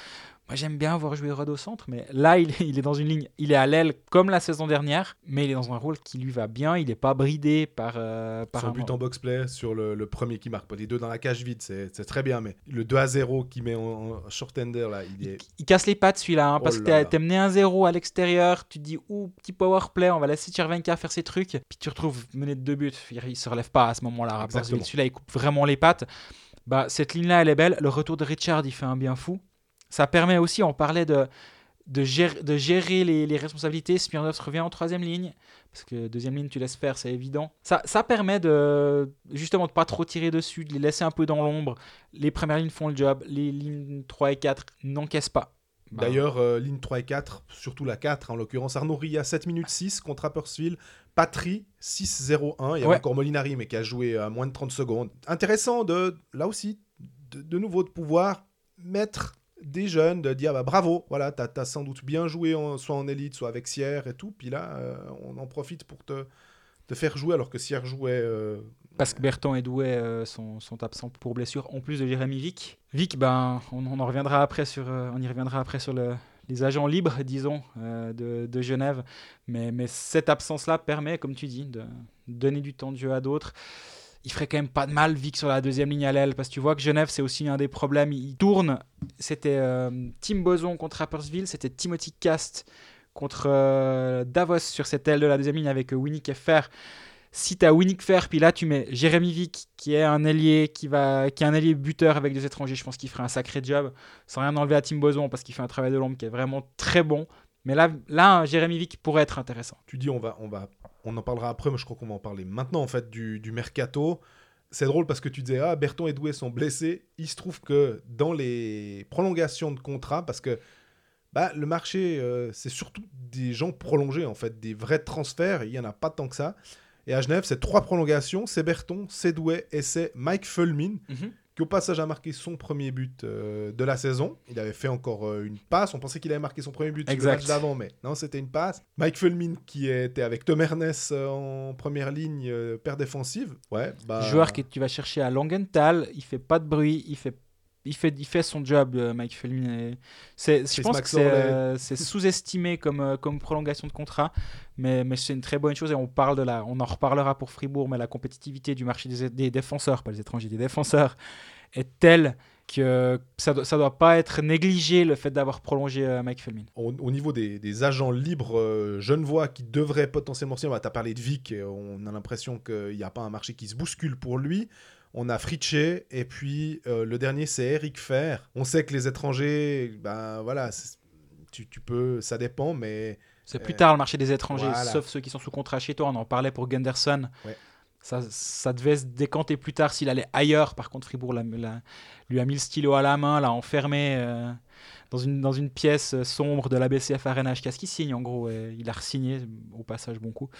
Moi, j'aime bien voir jouer Rod au centre, mais là, il est, il est dans une ligne. Il est à l'aile comme la saison dernière, mais il est dans un rôle qui lui va bien. Il n'est pas bridé par. Euh, par Son but en box-play sur le, premier qui marque. Pas les deux dans la cage vide, c'est très bien, mais le 2 à 0 qui met en, short-ender, là, il est. Il, casse les pattes celui-là, hein, parce oh que t'es mené 1-0 à l'extérieur. Tu te dis, ouh, petit power play, on va laisser Chervenka faire ses trucs. Puis tu retrouves mené de deux buts. Il, se relève pas à ce moment-là. Celui-là, il coupe vraiment les pattes. Bah, cette ligne-là, elle est belle. Le retour de Richard, il fait un bien fou. Ça permet aussi, on parlait de, de, gérer, de gérer les, les responsabilités. Smirnov revient en troisième ligne, parce que deuxième ligne, tu laisses faire, c'est évident. Ça, ça permet de justement de pas trop tirer dessus, de les laisser un peu dans l'ombre. Les premières lignes font le job, les lignes 3 et 4 n'encaissent pas. Bah. D'ailleurs, euh, ligne 3 et 4, surtout la 4 en l'occurrence, Arnaud Ria 7 minutes 6 contre Appersville, Patry 6-0-1, il y a encore Molinari mais qui a joué à moins de 30 secondes. Intéressant de, là aussi, de, de nouveau de pouvoir mettre des jeunes, de dire bah, bravo, voilà, t'as as sans doute bien joué soit en élite, soit avec Sierre et tout. Puis là, euh, on en profite pour te, te, faire jouer alors que Sierre jouait. Euh, Parce que Berton et Douai euh, sont, sont, absents pour blessure, en plus de Jérémy Vic. Vic, ben, on, on, en reviendra après sur, on y reviendra après sur le, les agents libres, disons, de, de, Genève. Mais, mais cette absence-là permet, comme tu dis, de donner du temps de jeu à d'autres il ferait quand même pas de mal Vic sur la deuxième ligne à l'aile. Parce que tu vois que Genève c'est aussi un des problèmes. Il tourne. C'était euh, Tim Boson contre Rappersville c'était Timothy Cast contre euh, Davos sur cette aile de la deuxième ligne avec euh, Winnick Fer si tu as Winnick Fer puis là tu mets Jérémy Vic qui est un ailier qui va qui est un ailier buteur avec des étrangers je pense qu'il ferait un sacré job. Sans rien enlever à Tim Boson parce qu'il fait un travail de l'ombre qui est vraiment très bon mais là, là, Jérémy Vic pourrait être intéressant. Tu dis on va, on va on en parlera après, mais je crois qu'on va en parler maintenant en fait du, mercato. C'est drôle parce que tu disais, ah, Berton et Doué sont blessés. Il se trouve que dans les prolongations de contrat, parce que bah, le marché, euh, c'est surtout des gens prolongés, en fait, des vrais transferts. Il n'y en a pas tant que ça. Et à Genève, c'est trois prolongations c'est Berton, c'est Doué et c'est Mike Fulmin. Mhm qui au passage a marqué son premier but euh, de la saison. Il avait fait encore euh, une passe. On pensait qu'il avait marqué son premier but exact. le match d'avant, mais non, c'était une passe. Mike Fulmin qui était avec Tom Ernest euh, en première ligne, paire défensive. Ouais, bah... Joueur que tu vas chercher à Langenthal, il fait pas de bruit, il fait il fait, il fait son job, Mike Fulmin. C'est, je pense que c'est, sous-estimé comme, comme prolongation de contrat, mais, mais c'est une très bonne chose et on, parle de la, on en reparlera pour Fribourg, mais la compétitivité du marché des, des défenseurs, pas les étrangers, des défenseurs, est telle que ça ne doit, doit, pas être négligé le fait d'avoir prolongé euh, Mike Felmin. Au, niveau des, agents libres euh, genevois qui devraient potentiellement signer, tu as parlé de Vic, on a l'impression qu'il n'y a pas un marché qui se bouscule pour lui. On a Fritché et puis euh, le dernier c'est Eric Fer. On sait que les étrangers, ben voilà, tu, tu, peux, ça dépend, mais c'est plus tard le marché des étrangers, sauf ceux qui sont sous contrat chez toi. On en parlait pour Gunderson. Ça, ça, devait se décanter plus tard s'il allait ailleurs. Par contre, Fribourg lui a mis le stylo à la main, l'a enfermé euh, dans, une, dans une pièce sombre de la BCF Arena jusqu'à ce qu'il signe. En gros, il a re-signé, au passage, bon coup.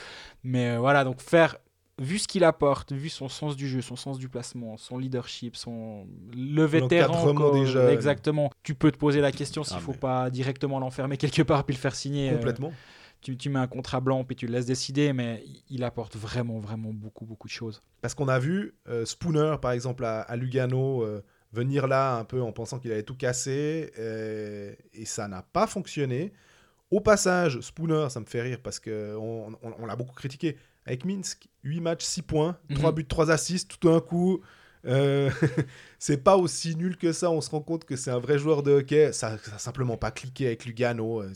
Mais euh, voilà, donc faire vu ce qu'il apporte, vu son sens du jeu, son sens du placement, son leadership, son le vétéran, exactement. Tu peux te poser la question s'il ne ah, faut pas directement l'enfermer quelque part puis le faire signer. Euh, Complètement. tu, tu, mets un contrat blanc puis tu le laisses décider, mais il apporte vraiment, vraiment beaucoup, beaucoup de choses. Parce qu'on a vu euh, Spooner, par exemple, à, Lugano. Euh, venir là un peu en pensant qu'il allait tout casser et ça n'a pas fonctionné. Au passage, Spooner, ça me fait rire parce qu'on on l'a beaucoup critiqué avec Minsk, 8 matchs, 6 points, 3 mhm. buts, 3 assists, tout d'un coup. Euh, c'est pas aussi nul que ça. On se rend compte que c'est un vrai joueur de hockey. Ça n'a simplement pas cliqué avec Lugano. Euh,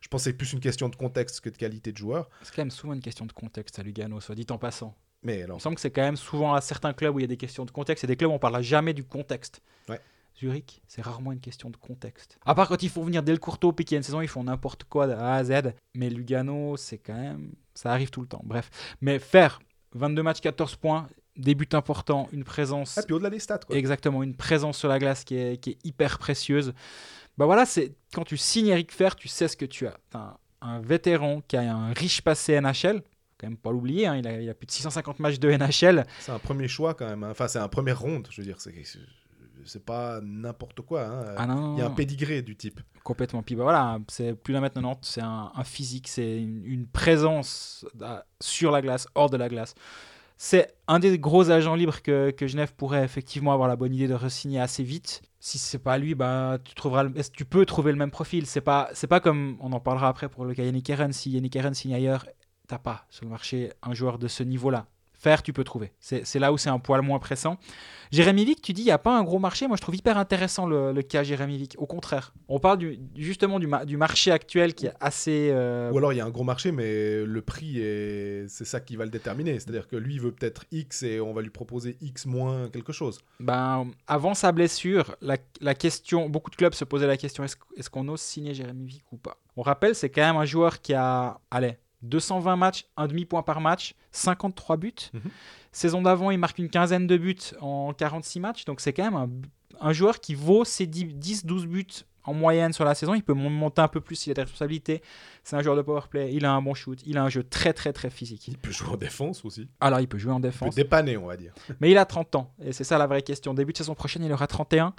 je pense que c'est plus une question de contexte que de qualité de joueur. C'est quand même souvent une question de contexte à Lugano, soit dit en passant. Mais alors... Il me semble que c'est quand même souvent à certains clubs où il y a des questions de contexte et des clubs où on parle jamais du contexte. Ouais. Zurich, c'est rarement une question de contexte. À part quand ils font venir Del Courto, puis qu'il y a une saison, ils font n'importe quoi de A à Z. Mais Lugano, c'est quand même Ça arrive tout le temps. Bref. Mais faire 22 matchs, 14 points, des buts importants, une présence. Et puis au-delà des stats, quoi. Exactement, une présence sur la glace qui est, qui est hyper précieuse. Bah voilà, c'est quand tu signes Eric Fer, tu sais ce que tu as. T'as un, un vétéran qui a un riche passé NHL, quand même pas l'oublier, hein, il, a, il a plus de 650 matchs de NHL. C'est un premier choix quand même. hein. Enfin, c'est un premier ronde, je veux dire. C'est, c'est pas n'importe quoi. hein. Ah non, Il y a un pédigré du type. complètement. Puis bah voilà, c'est plus d'un mètre 90, c'est un, un physique, c'est une, une présence sur la glace, hors de la glace. C'est un des gros agents libres que, que Genève pourrait effectivement avoir la bonne idée de re-signer assez vite. Si c'est pas lui, bah tu trouveras, le- tu peux trouver le même profil? C'est pas, c'est pas comme on en parlera après pour le cas Yannick Eren. Si Yannick Eren signe ailleurs, t'as pas sur le marché un joueur de ce niveau-là. Faire, tu peux trouver. C'est là où c'est un poil moins pressant. Jérémy Vick, tu dis, il n'y a pas un gros marché. Moi, je trouve hyper intéressant le, le cas Jérémy Vick. Au contraire, on parle du, justement du, ma- du marché actuel qui est assez. euh, Ou alors il y a un gros marché, mais le prix, est... c'est ça qui va le déterminer. C'est-à-dire que lui il veut peut-être X et on va lui proposer X moins quelque chose. Ben, avant sa blessure, la, la question, beaucoup de clubs se posaient la question est-ce qu'on ose signer Jérémy Vick ou pas? On rappelle, c'est quand même un joueur qui a, allez, 220 matchs, un demi-point par match, 53 buts. Mhm. Saison d'avant, il marque une quinzaine de buts en 46 matchs, donc c'est quand même un, un joueur qui vaut ses 10-12 buts en moyenne sur la saison. Il peut mon- monter un peu plus s'il a des responsabilités. C'est un joueur de powerplay, il a un bon shoot, il a un jeu très très très physique. Il peut jouer en défense aussi. Alors il peut jouer en Il peut défense. dépanner, on va dire. Mais il a 30 ans, et c'est ça la vraie question. Début de saison prochaine, il aura 31.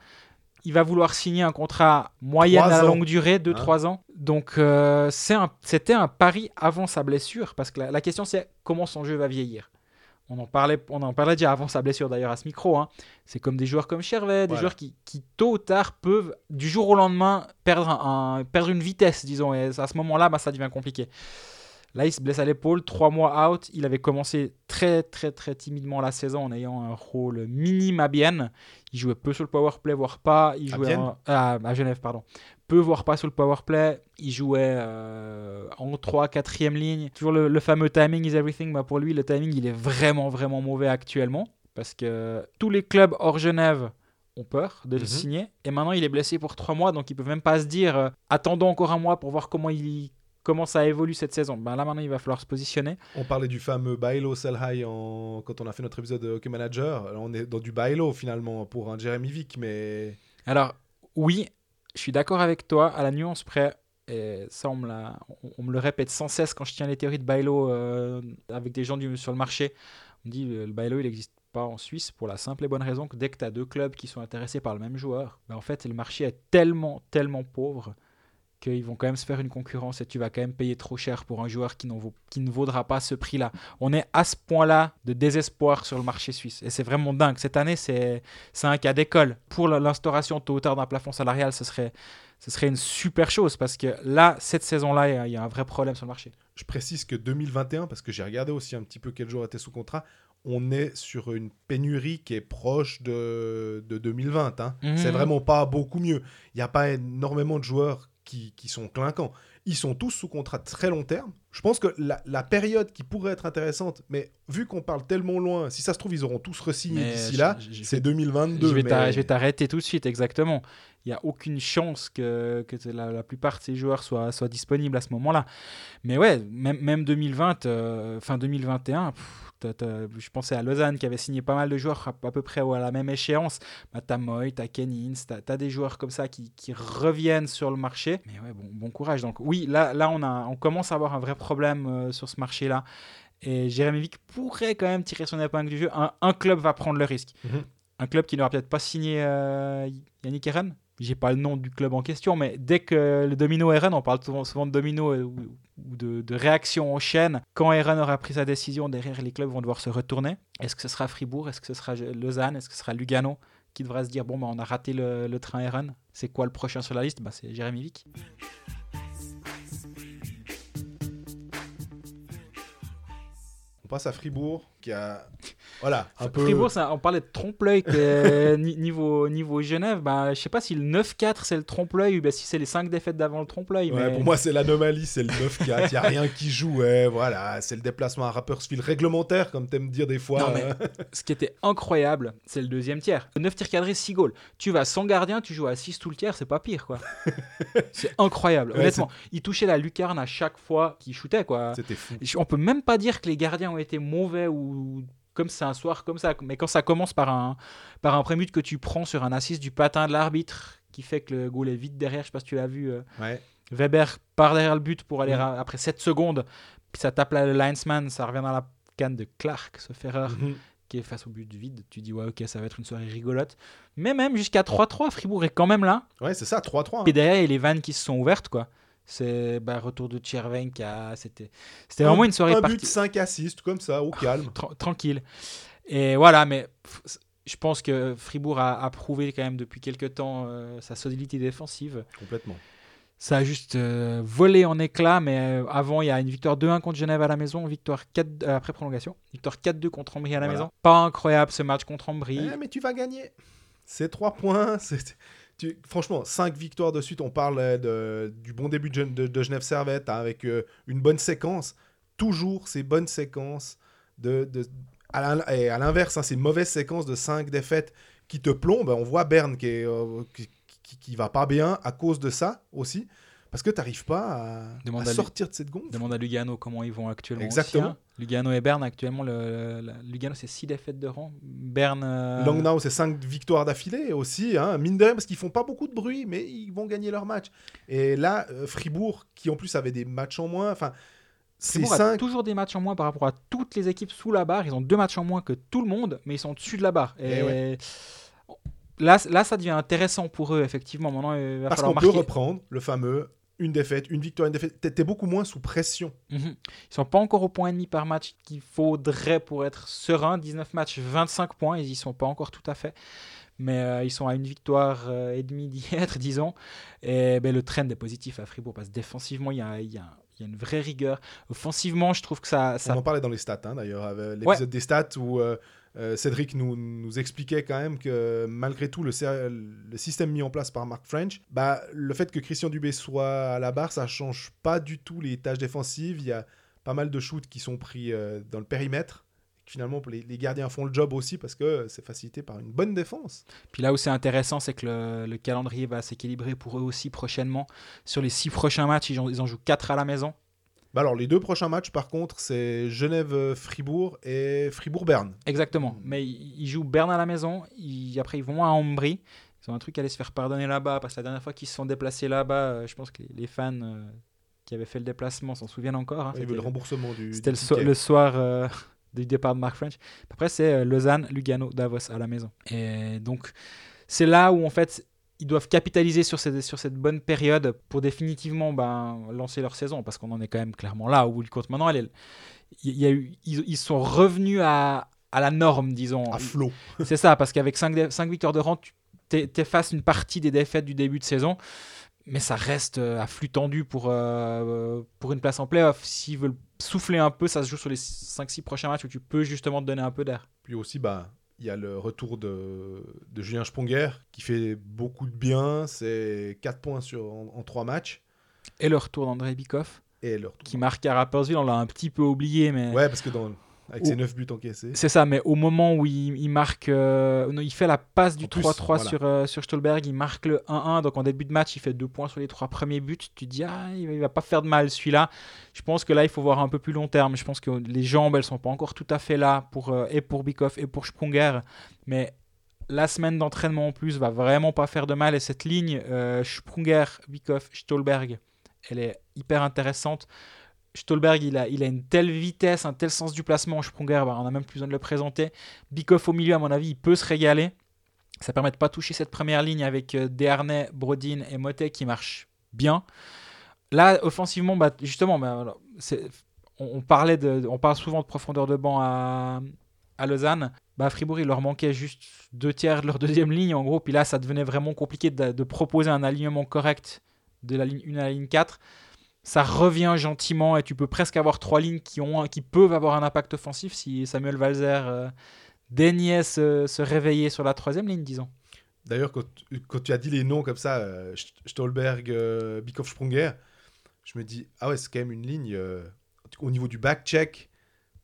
Il va vouloir signer un contrat moyen à ans. longue durée, 2-3 Hein. ans. Donc euh, un- c'était un, pari avant sa blessure, parce que la, la question c'est comment son jeu va vieillir. On en parlait, on en parlait déjà avant sa blessure d'ailleurs à ce micro. hein. C'est comme des joueurs comme Chervet, des Voilà. joueurs qui, qui, tôt ou tard peuvent du jour au lendemain perdre, un, perdre une vitesse, disons. Et à ce moment-là, bah, ça devient compliqué. Là, il se blesse à l'épaule, trois mois out. Il avait commencé très, très, très timidement la saison en ayant un rôle minime à Bienne. Il jouait peu sur le powerplay, voire pas. Il jouait en- à, à Genève, pardon. Peu, voire pas sur le powerplay. Il jouait euh, en 3 4 ligne. Toujours le, le fameux timing is everything. Bah, pour lui, le timing, il est vraiment, vraiment mauvais actuellement. Parce que tous les clubs hors Genève ont peur de le Mhm. signer. Et maintenant, il est blessé pour 3 mois. Donc, ils peuvent même pas se dire euh, attendons encore un mois pour voir comment il comment ça évolue cette saison. Ben là maintenant il va falloir se positionner. On parlait du fameux Bailo Sell High en... quand on a fait notre épisode de Hockey Manager. On est dans du Bailo finalement pour un Jeremy Vick, mais Alors oui, je suis d'accord avec toi à la nuance près. Et ça, on me, l'a- on- on me le répète sans cesse quand je tiens les théories de Bailo euh, avec des gens du, sur le marché. On me dit le, le Bailo, il n'existe pas en Suisse pour la simple et bonne raison que dès que tu as deux clubs qui sont intéressés par le même joueur, ben en fait, le marché est tellement, tellement pauvre qu'ils vont quand même se faire une concurrence et tu vas quand même payer trop cher pour un joueur qui, vaut- qui ne vaudra pas ce prix-là. On est à ce point-là de désespoir sur le marché suisse. Et c'est vraiment dingue. Cette année, c'est un cas d'école. Pour l'instauration tôt ou tard d'un plafond salarial, ce serait, ce serait une super chose parce que là, cette saison-là, il y a- il y, a un vrai problème sur le marché. je précise que 2021, parce que j'ai regardé aussi un petit peu quel jour était sous contrat, on est sur une pénurie qui est proche de, de 2020. hein. Mhm. C'est vraiment pas beaucoup mieux. Il n'y a pas énormément de joueurs qui, qui sont clinquants. Ils sont tous sous contrat très long terme. Je pense que la, la période qui pourrait être intéressante, mais vu qu'on parle tellement loin, si ça se trouve, ils auront tous re-signé d'ici là, c'est vais- 2022. je vais mais- t'arrêter tout de suite, exactement. Il n'y a aucune chance que, que la, la plupart de ces joueurs soient, soient disponibles à ce moment-là. Mais ouais, même, même 2020, euh, fin 2021, pff, je pensais à Lausanne qui avait signé pas mal de joueurs à, à peu près à la même échéance. Bah, t'as Moy, t'as Kennings, t'as as des joueurs comme ça qui, qui reviennent sur le marché. Mais ouais, bon, bon courage. Donc oui, là, là on, a, on commence à avoir un vrai problème euh, sur ce marché-là. Et Jérémy Vick pourrait quand même tirer son épingle du jeu. Un, un club va prendre le risque. Mhm. Un club qui n'aura peut-être pas signé euh, Yannick Eren. J'ai pas le nom du club en question, mais dès que le domino Eren, on parle souvent, de domino euh, ou, de, réaction en chaîne. Quand Eren aura pris sa décision, derrière les clubs vont devoir se retourner. Est-ce que ce sera Fribourg? Est-ce que ce sera Lausanne? Est-ce que ce sera Lugano qui devra se dire bon, bah, on a raté le, train Eren? C'est quoi le prochain sur la liste? Bah, C'est Jérémy Vick. On passe à Fribourg, qui a Voilà, un peu. Fribourg, ça- on parlait de trompe-l'œil ni- niveau, niveau Genève. Bah, je sais pas si le 9-4 c'est le trompe-l'œil ou bah, si c'est les 5 défaites d'avant le trompe-l'œil. Ouais, mais... Pour moi, c'est l'anomalie, c'est le 9-4. Il n'y a rien qui joue. Ouais, voilà, c'est le déplacement à Rapperswil réglementaire, comme t'aimes dire des fois. Non, mais- euh. Ce qui était incroyable, c'est le deuxième tiers. 9 tirs cadrés, 6 goals. Tu vas sans gardien, tu joues à 6 tout le tiers, c'est pas pire, quoi. c'est incroyable. Ouais, Honnêtement, il touchait la lucarne à chaque fois qu'il shootait, quoi. C'était fou. On peut même pas dire que les gardiens ont été mauvais ou comme c'est un soir comme ça. Mais quand ça commence par un, par un prémute que tu prends sur un assist du patin de l'arbitre qui fait que le goal est vite derrière, je sais pas si tu l'as vu. euh, Ouais. Weber part derrière le but pour aller Mhm. après 7 secondes, puis ça tape là, le linesman, ça revient dans la canne de Clark, ce erreur Mhm. qui est face au but vide. Tu dis, ouais, ok, ça va être une soirée rigolote. Mais même jusqu'à 3-3, Fribourg est quand même là. Ouais, c'est ça, 3-3. hein. Et derrière, il y a les vannes qui se sont ouvertes, quoi. C'est bah, retour de Tcherven qui a. C'était vraiment une soirée Un partie- but, 5 assists, comme ça, au calme. tra- tranquille. Et voilà, mais je pense que Fribourg a, a prouvé quand même depuis quelques temps euh, sa solidité défensive. Complètement. Ça a juste euh, volé en éclats, mais euh, avant, il y a une victoire 2-1 contre Genève à la maison, victoire 4 euh, après prolongation, victoire 4-2 contre Ambry à la Voilà. maison. Pas incroyable ce match contre Ambry. Eh, mais tu vas gagner. C'est 3 points. c'est- Franchement, 5 victoires de suite. On parle euh, du bon début de, Gen- de- de Genève Servette hein, avec euh, une bonne séquence. Toujours ces bonnes séquences. De, à l'inverse, hein, ces mauvaises séquences de 5 défaites qui te plombent. On voit Berne euh, qui- qui va pas bien à cause de ça aussi. Parce que tu n'arrives pas à, sortir de cette gonfle. Demande à Lugano comment ils vont actuellement. Exactement. aussi, hein. Lugano et Berne actuellement. Le, le- Lugano c'est 6 défaites de rang. Berne. euh, Langnau, c'est 5 victoires d'affilée aussi, hein, mine de rien, parce qu'ils font pas beaucoup de bruit, mais ils vont gagner leur match. Et là, euh, Fribourg, qui en plus avait des matchs en moins, enfin, c'est 5. toujours des matchs en moins par rapport à toutes les équipes sous la barre. Ils ont deux matchs en moins que tout le monde, mais ils sont au-dessus de la barre. Et Eh ouais. là, là, ça devient intéressant pour eux, effectivement. Maintenant, il va Parce qu'on peut reprendre le fameux une défaite, une victoire, une défaite. T'es beaucoup moins sous pression. Mhm. Ils sont pas encore au point et demi par match qu'il faudrait pour être serein. 19 matchs, 25 points. Ils y sont pas encore tout à fait. Mais euh, ils sont à une victoire euh, et demie d'y être, disons. Et ben, le trend est positif à Fribourg parce que défensivement, il y a, y a- il y a une vraie rigueur. Offensivement, je trouve que ça. ça On en parlait dans les stats, hein, d'ailleurs, l'épisode des stats où euh, euh, Cédric nous, expliquait quand même que malgré tout, le, système mis en place par Mark French, bah, le fait que Christian Dubé soit à la barre, ça change pas du tout les tâches défensives. Il y a pas mal de shoots qui sont pris euh, dans le périmètre. Finalement, les, gardiens font le job aussi parce que c'est facilité par une bonne défense. Puis là où c'est intéressant, c'est que le, le calendrier va s'équilibrer pour eux aussi prochainement. Sur les six prochains matchs, ils en, jouent 4 à la maison. Bah alors, les deux prochains matchs, par contre, c'est Genève-Fribourg et Fribourg-Berne. Exactement. Mais ils, jouent Berne à la maison. ils- après, ils vont à Ambry. Ils ont un truc à aller se faire pardonner là-bas. Parce que la dernière fois qu'ils se sont déplacés là-bas, euh, je pense que les, fans euh, qui avaient fait le déplacement s'en souviennent encore. hein. C'était- le remboursement du. C'était le, so- ticket. le soir euh, du départ de Mark French. Après, c'est Lausanne, Lugano, Davos à la maison. Et donc, c'est là où, en fait, ils doivent capitaliser sur cette, sur cette bonne période pour définitivement ben, lancer leur saison. Parce qu'on en est quand même clairement là, au bout du compte. Maintenant, elle est- il y a eu, ils, ils sont revenus à, à la norme, disons. À flot. C'est ça, parce qu'avec 5, victoires de rang, tu t'effaces une partie des défaites du début de saison. Mais ça reste euh, à flux tendu pour, euh, pour une place en playoff. S'ils veulent souffler un peu, ça se joue sur les 5-6 prochains matchs où tu peux justement te donner un peu d'air. Puis aussi, bah, il y a le retour de, de Julien Sponger qui fait beaucoup de bien. C'est 4 points sur, en, 3 matchs. Et le retour d'André Bikoff, Et le retour. qui marque à Rapperswil, on l'a un petit peu oublié, mais Ouais, parce que dans, avec ses Ou- 9 buts encaissés. c'est ça. Mais au moment où il, il marque, euh, non, il fait la passe du En plus, 3-3 voilà. sur, euh, sur Stolberg, il marque le 1-1. Donc en début de match, il fait 2 points sur les 3 premiers buts. Tu te dis, ah, il va, il va pas faire de mal celui-là. Je pense que là, il faut voir un peu plus long terme. Je pense que les jambes, elles sont pas encore tout à fait là pour, euh, et pour Bikoff et pour Sprunger. Mais la semaine d'entraînement en plus va vraiment pas faire de mal. Et cette ligne, euh, Sprunger, Bikoff, Stolberg, elle est hyper intéressante. Stolberg, il a, une telle vitesse, un tel sens du placement. Sprunger, on a même plus besoin de le présenter. Bikoff au milieu, à mon avis, il peut se régaler. Ça permet de pas toucher cette première ligne avec euh, Desharnais, Brodin et Motet qui marche bien. Là, offensivement, bah, justement, bah, on, parle souvent de profondeur de banc à, Lausanne. Bah, à Fribourg, il leur manquait juste deux tiers de leur deuxième ligne, en gros. Puis là, ça devenait vraiment compliqué de proposer un alignement correct de la ligne 1 à la ligne 4. Ça revient gentiment et tu peux presque avoir trois lignes qui, ont, qui peuvent avoir un impact offensif si Samuel Walzer euh, daignait se, réveiller sur la troisième ligne, disons. D'ailleurs, quand, tu as dit les noms comme ça, euh, St- Stolberg, euh, Bikov Sprunger, je me dis, ah ouais, c'est quand même une ligne euh, au niveau du back-check.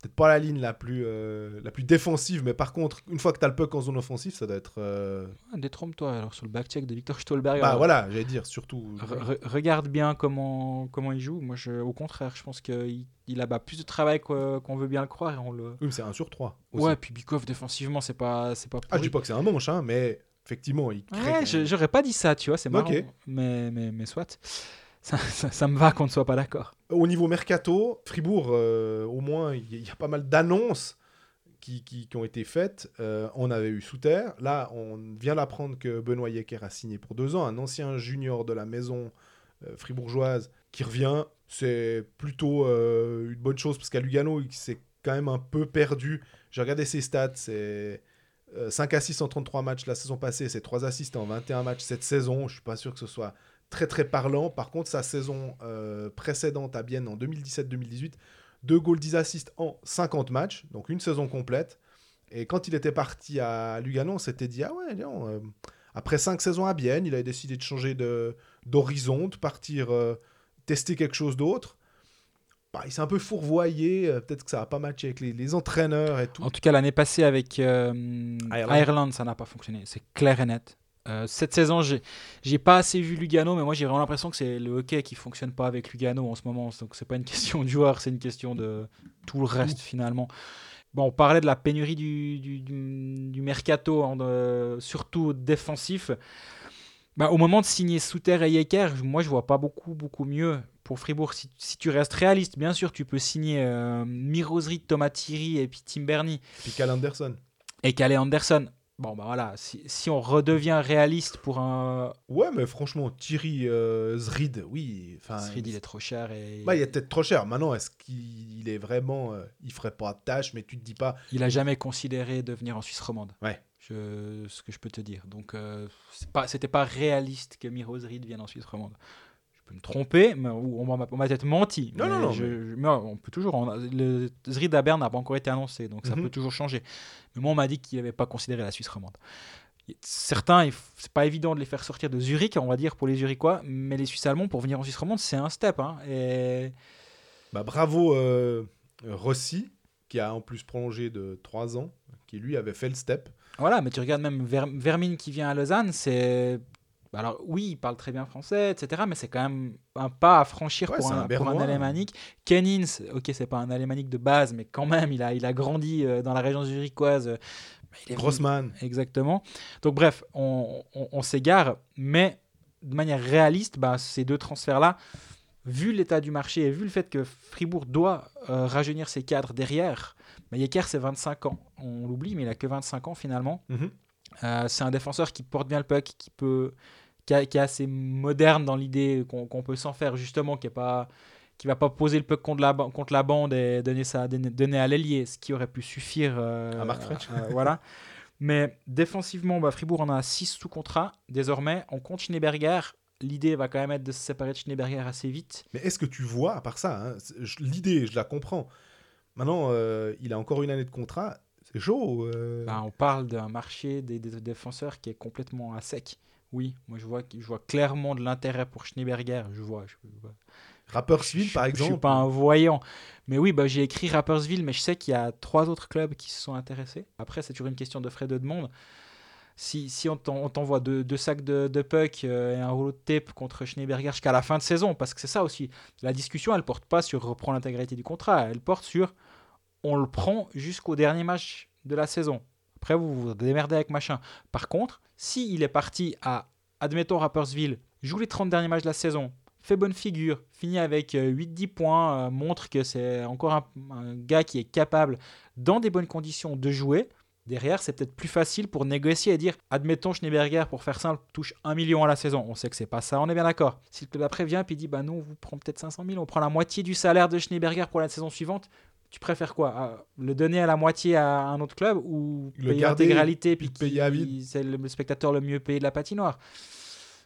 Peut-être pas la ligne la plus, euh, la plus défensive, mais par contre, une fois que tu as le puck en zone offensive, ça doit être. euh, Ah, Détrompe-toi alors sur le back-check de Victor Stolberg. Bah alors, voilà, j'allais dire, surtout. re- re- regarde bien comment, comment il joue. Moi, je, au contraire, je pense qu'il il a bah, plus de travail qu'on veut bien le croire. Et on le... Oui, mais c'est un sur 3. Ouais, puis Bikov défensivement, c'est pas, pas Ah, je dis pas que c'est un manche, hein, mais effectivement, il crée. Ouais, j'aurais pas dit ça, tu vois, c'est marrant. Mais, mais, mais soit. Ça, ça- me va qu'on ne soit pas d'accord. Au niveau mercato, Fribourg, euh, au moins, il y, a pas mal d'annonces qui, qui- ont été faites. Euh, on avait eu Souter. Là, on vient d'apprendre que Benoît Yecker a signé pour deux ans, un ancien junior de la maison euh, fribourgeoise qui revient. C'est plutôt une bonne chose parce qu'à Lugano, il s'est quand même un peu perdu. J'ai regardé ses stats, c'est. 5 assists en 33 matchs la saison passée, c'est 3 assists en 21 matchs cette saison. Je suis pas sûr que ce soit très très parlant. Par contre, sa saison euh, précédente à Bienne en 2017-2018, 2 goals, 10 assists en 50 matchs, donc une saison complète. Et quand il était parti à Lugano, on s'était dit, ah ouais, non, euh, après 5 saisons à Bienne, il avait décidé de changer de- d'horizon, de, partir euh, tester quelque chose d'autre. Bah, il s'est un peu fourvoyé, euh, peut-être que ça n'a pas matché avec les, les entraîneurs et tout. En tout cas, l'année passée avec euh, Ireland. Ireland, ça n'a pas fonctionné. C'est clair et net. Euh, cette saison, j'ai pas assez vu Lugano, mais moi j'ai vraiment l'impression que c'est le hockey qui fonctionne pas avec Lugano en ce moment. Donc c'est pas une question de joueur, c'est une question de tout le reste finalement. Bon, on parlait de la pénurie du, du, du- du mercato, hein, de- surtout défensif. Bah, au moment de signer Souter et Yecker, moi je vois pas beaucoup beaucoup mieux pour Fribourg. Si, si tu restes réaliste, bien sûr, tu peux signer euh, Mirosri, Thomas Thierry et puis Tim Bernie Puis Cal Anderson. et Calais Anderson. Bon, bah voilà, si, si on redevient réaliste pour un. Ouais, mais franchement, Thierry euh, Zrid, oui. Srid, il est trop cher et. Bah, il est peut-être trop cher. Maintenant, est-ce qu'il est vraiment. euh, il ferait pas de tâche, mais tu te dis pas. Il a jamais considéré de venir en Suisse romande. Ouais. Je, ce que je peux te dire. Donc, euh, c'est pas, c'était pas réaliste que Miros Reed vienne en Suisse romande. Peux me tromper, mais, ou on m'a peut-être menti. Non, mais non, non, je- mais- je- mais on peut toujours. on a- le Zrid Berne n'a pas encore été annoncé, donc ça Mhm. peut toujours changer. Mais moi, on m'a dit qu'il n'avait pas considéré la Suisse romande. Certains, c'est pas évident de les faire sortir de Zurich, on va dire, pour les Zurichois, mais les Suisses allemands, pour venir en Suisse romande, c'est un step. hein, et Bah, bravo euh, Rossi, qui a en plus prolongé de 3 ans, qui lui avait fait le step. Voilà, mais tu regardes même Ver- Vermine qui vient à Lausanne, c'est. Alors oui, il parle très bien français, etc. Mais c'est quand même un pas à franchir Ouais, pour, un, un pour un alémanique. Kennins, ok, c'est pas un alémanique de base, mais quand même, il a, il a grandi euh, dans la région zurichoise. euh, Grossman. Exactement. Donc bref, on, on- on s'égare, mais de manière réaliste, bah, ces deux transferts-là, vu l'état du marché et vu le fait que Fribourg doit euh, rajeunir ses cadres derrière, bah, Yecker c'est 25 ans. On l'oublie, mais il a que 25 ans finalement. Mhm. C'est un défenseur qui porte bien le puck, qui peut, qui, a- qui est assez moderne dans l'idée qu'on peut s'en faire justement, qui est pas, qui va pas poser le puck contre la, ba- contre la bande et donner ça, donner, donner à l'ailier, ce qui aurait pu suffire. euh, À Marc French. euh, voilà. Mais défensivement, bah, Fribourg en a 6 sous contrat désormais. On compte Schneeberger. L'idée va quand même être de se séparer de Schneeberger assez vite. Mais est-ce que tu vois, à part ça, hein, l'idée, je la comprends. Maintenant, euh, il a encore une année de contrat. C'est chaud. euh. Bah, on parle d'un marché des, des défenseurs qui est complètement à sec. Oui, moi je vois, je vois clairement de l'intérêt pour Schneeberger. Je vois. Je, Je- par Je exemple. suis pas un voyant. Mais oui, bah, j'ai écrit Rappersville, mais je sais qu'il y a trois autres clubs qui se sont intéressés. Après, c'est toujours une question de frais de demande. Si, si on t'en- on t'envoie deux, deux sacs de, de puck euh, et un rouleau de tape contre Schneeberger jusqu'à la fin de saison, parce que c'est ça aussi. La discussion, elle porte pas sur reprendre l'intégralité du contrat, elle porte sur on le prend jusqu'au dernier match de la saison. Après, vous vous démerdez avec machin. Par contre, si il est parti à, admettons, Rappersville, joue les 30 derniers matchs de la saison, fait bonne figure, finit avec euh, 8-10 points, euh, montre que c'est encore un, gars qui est capable, dans des bonnes conditions, de jouer. Derrière, c'est peut-être plus facile pour négocier et dire admettons Schneeberger, pour faire simple, touche 1 million à la saison. On sait que c'est pas ça, on est bien d'accord. Si le club après vient et dit bah nous, on vous prend peut-être 500 000, on prend la moitié du salaire de Schneeberger pour la saison suivante, tu préfères quoi Le donner à la moitié à un autre club ou Le payer l'intégralité puis payer à vide. C'est le, le spectateur le mieux payé de la patinoire.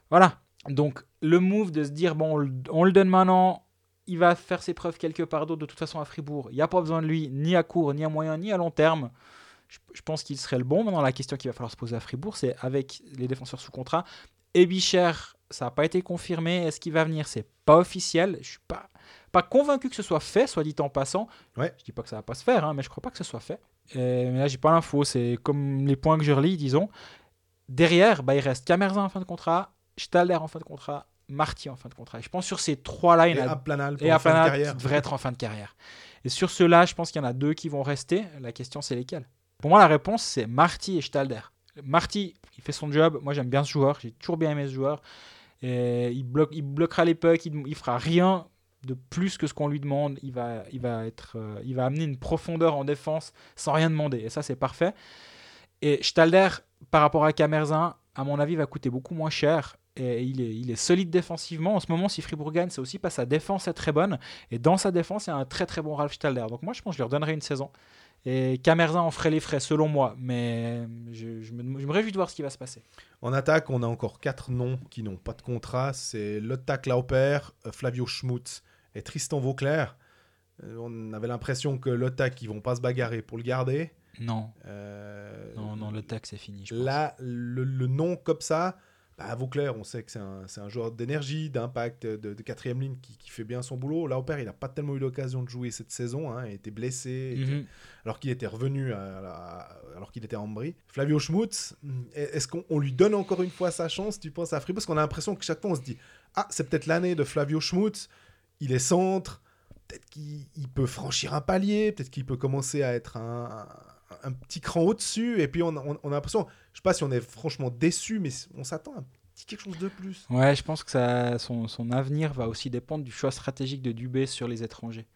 Voilà. Donc le move de se dire bon, on le, on le donne maintenant, il va faire ses preuves quelque part d'autre de toute façon à Fribourg. Il n'y a pas besoin de lui ni à court, ni à moyen, ni à long terme. je, je pense qu'il serait le bon. Maintenant, la question qu'il va falloir se poser à Fribourg, c'est avec les défenseurs sous contrat. Ebicher, ça n'a pas été confirmé. Est-ce qu'il va venir? C'est pas officiel. Je suis pas, pas convaincu que ce soit fait, soit dit en passant. Ouais. Je dis pas que ça va pas se faire, hein, mais je crois pas que ce soit fait. Euh, mais là, j'ai pas l'info. C'est comme les points que je relis, disons. Derrière, bah, il reste Camerzin en fin de contrat, Stalder en fin de contrat, Marty en fin de contrat. Et je pense sur ces trois-là, il y en a Aplanal et la fin de carrière. devrait être en fin de carrière. Et sur ceux-là, je pense qu'il y en a deux qui vont rester. La question, c'est lesquels? Pour moi, la réponse, c'est Marty et Stalder. Marty, il fait son job. Moi, j'aime bien ce joueur. J'ai toujours bien aimé ce joueur. Et il, bloque, il bloquera les pucks. Il, il fera rien de plus que ce qu'on lui demande. Il va, il, va être, euh, il va amener une profondeur en défense sans rien demander. Et ça, c'est parfait. Et Stalder, par rapport à Camerzin, à mon avis, va coûter beaucoup moins cher. Et il est, il est solide défensivement. En ce moment, si Fribourg gagne, c'est aussi parce que sa défense est très bonne. Et dans sa défense, il y a un très très bon Ralph Stalder. Donc moi, je pense que je lui redonnerai une saison. Et Camerzin en ferait les frais, selon moi. Mais je, je me, je me réjouis de voir ce qui va se passer. En attaque, on a encore quatre noms qui n'ont pas de contrat. C'est Lotta Klauper, euh, Flavio Schmutz et Tristan Vauclair. Euh, On avait l'impression que Lotta, ils vont pas se bagarrer pour le garder. Non, Euh, non, non, le tac, c'est fini. Je pense. Là, le, le nom comme ça, bah, Vauclair, on sait que c'est un, joueur d'énergie, d'impact, de, de quatrième ligne qui, qui fait bien son boulot. Lauper, il n'a pas tellement eu l'occasion de jouer cette saison. hein, il était blessé, était- Mhm. alors qu'il était revenu, à alors qu'il était en brie. Flavio Schmutz, est-ce qu'on on lui donne encore une fois sa chance, tu penses, à Fribourg? Parce qu'on a l'impression que chaque fois, on se dit Ah, c'est peut-être l'année de Flavio Schmutz, il est centre, peut-être qu'il il peut franchir un palier, peut-être qu'il peut commencer à être un, un- un petit cran au-dessus. Et puis, on, on- on a l'impression, je sais pas si on est franchement déçu, mais on s'attend à un petit quelque chose de plus. Ouais, je pense que ça, son, son avenir va aussi dépendre du choix stratégique de Dubé sur les étrangers.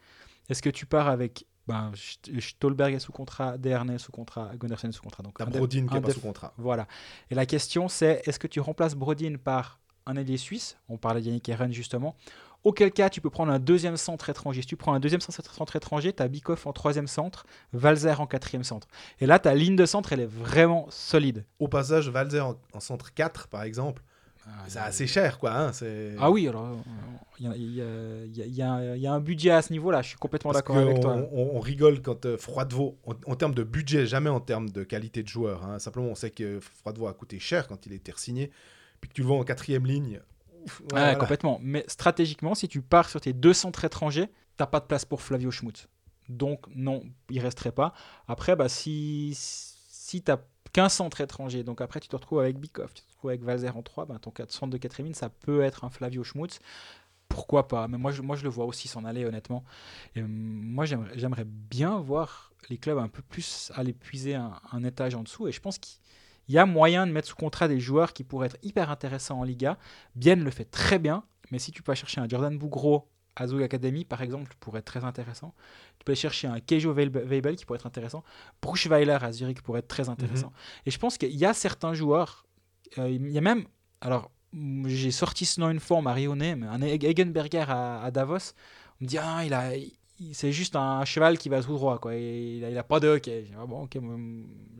Est-ce que tu pars avec ben, St- Stolberg est sous contrat, Derne est sous contrat, Gundersen est sous contrat. Donc un Brodin qui un est pas sous contrat. Voilà. Et la question, c'est est-ce que tu remplaces Brodin par un ailier suisse? On parlait d'Yannick Eren justement. Auquel cas, tu peux prendre un deuxième centre étranger. Si tu prends un deuxième centre étranger, tu as Bikoff en troisième centre, Valzer en quatrième centre. Et là, ta ligne de centre, elle est vraiment solide. Au passage, Valzer en, en centre 4, par exemple, c'est assez cher, quoi. hein, Ah oui, alors il y, a- il y a- y y un budget à ce niveau-là, je suis complètement d'accord avec toi. On, on rigole quand euh, Froidevaux, en, en termes de budget, jamais en termes de qualité de joueur. hein. Simplement, on sait que Froidevaux a coûté cher quand il été signé. Puis que tu le vois en quatrième ligne. Ouf, ouais, voilà. complètement. Mais stratégiquement, si tu pars sur tes deux centres étrangers, t'as pas de place pour Flavio Schmutz. Donc non, il resterait pas. Après, bah, si, si tu qu'un centre étranger, donc après tu te retrouves avec Bikoff, tu te retrouves avec Valzer en 3, bah, ton centre de quatrième ligne, ça peut être un Flavio Schmutz. Pourquoi pas? Mais moi je, moi, je le vois aussi s'en aller, honnêtement. Et, hum, moi, j'aimerais bien voir les clubs un peu plus aller puiser un, un étage en dessous. Et je pense qu'il y a moyen de mettre sous contrat des joueurs qui pourraient être hyper intéressants en Liga. Bien le fait très bien, mais si tu peux chercher un Jordan Bougro à Zug Academy, par exemple, pourrait être très intéressant. Tu peux aller chercher un Keijo Weib- Weibel qui pourrait être intéressant. Bruchweiler à Zurich pourrait être très intéressant. Et je pense qu'il y a certains joueurs, euh, il y a même, alors j'ai sorti ce nom une fois, on m'a rayonné, mais un Egenberger à, à Davos, on me dit, ah, il a... c'est juste un cheval qui va tout droit, quoi. Et il, a, il a pas de hockey. Bon, ok, moi,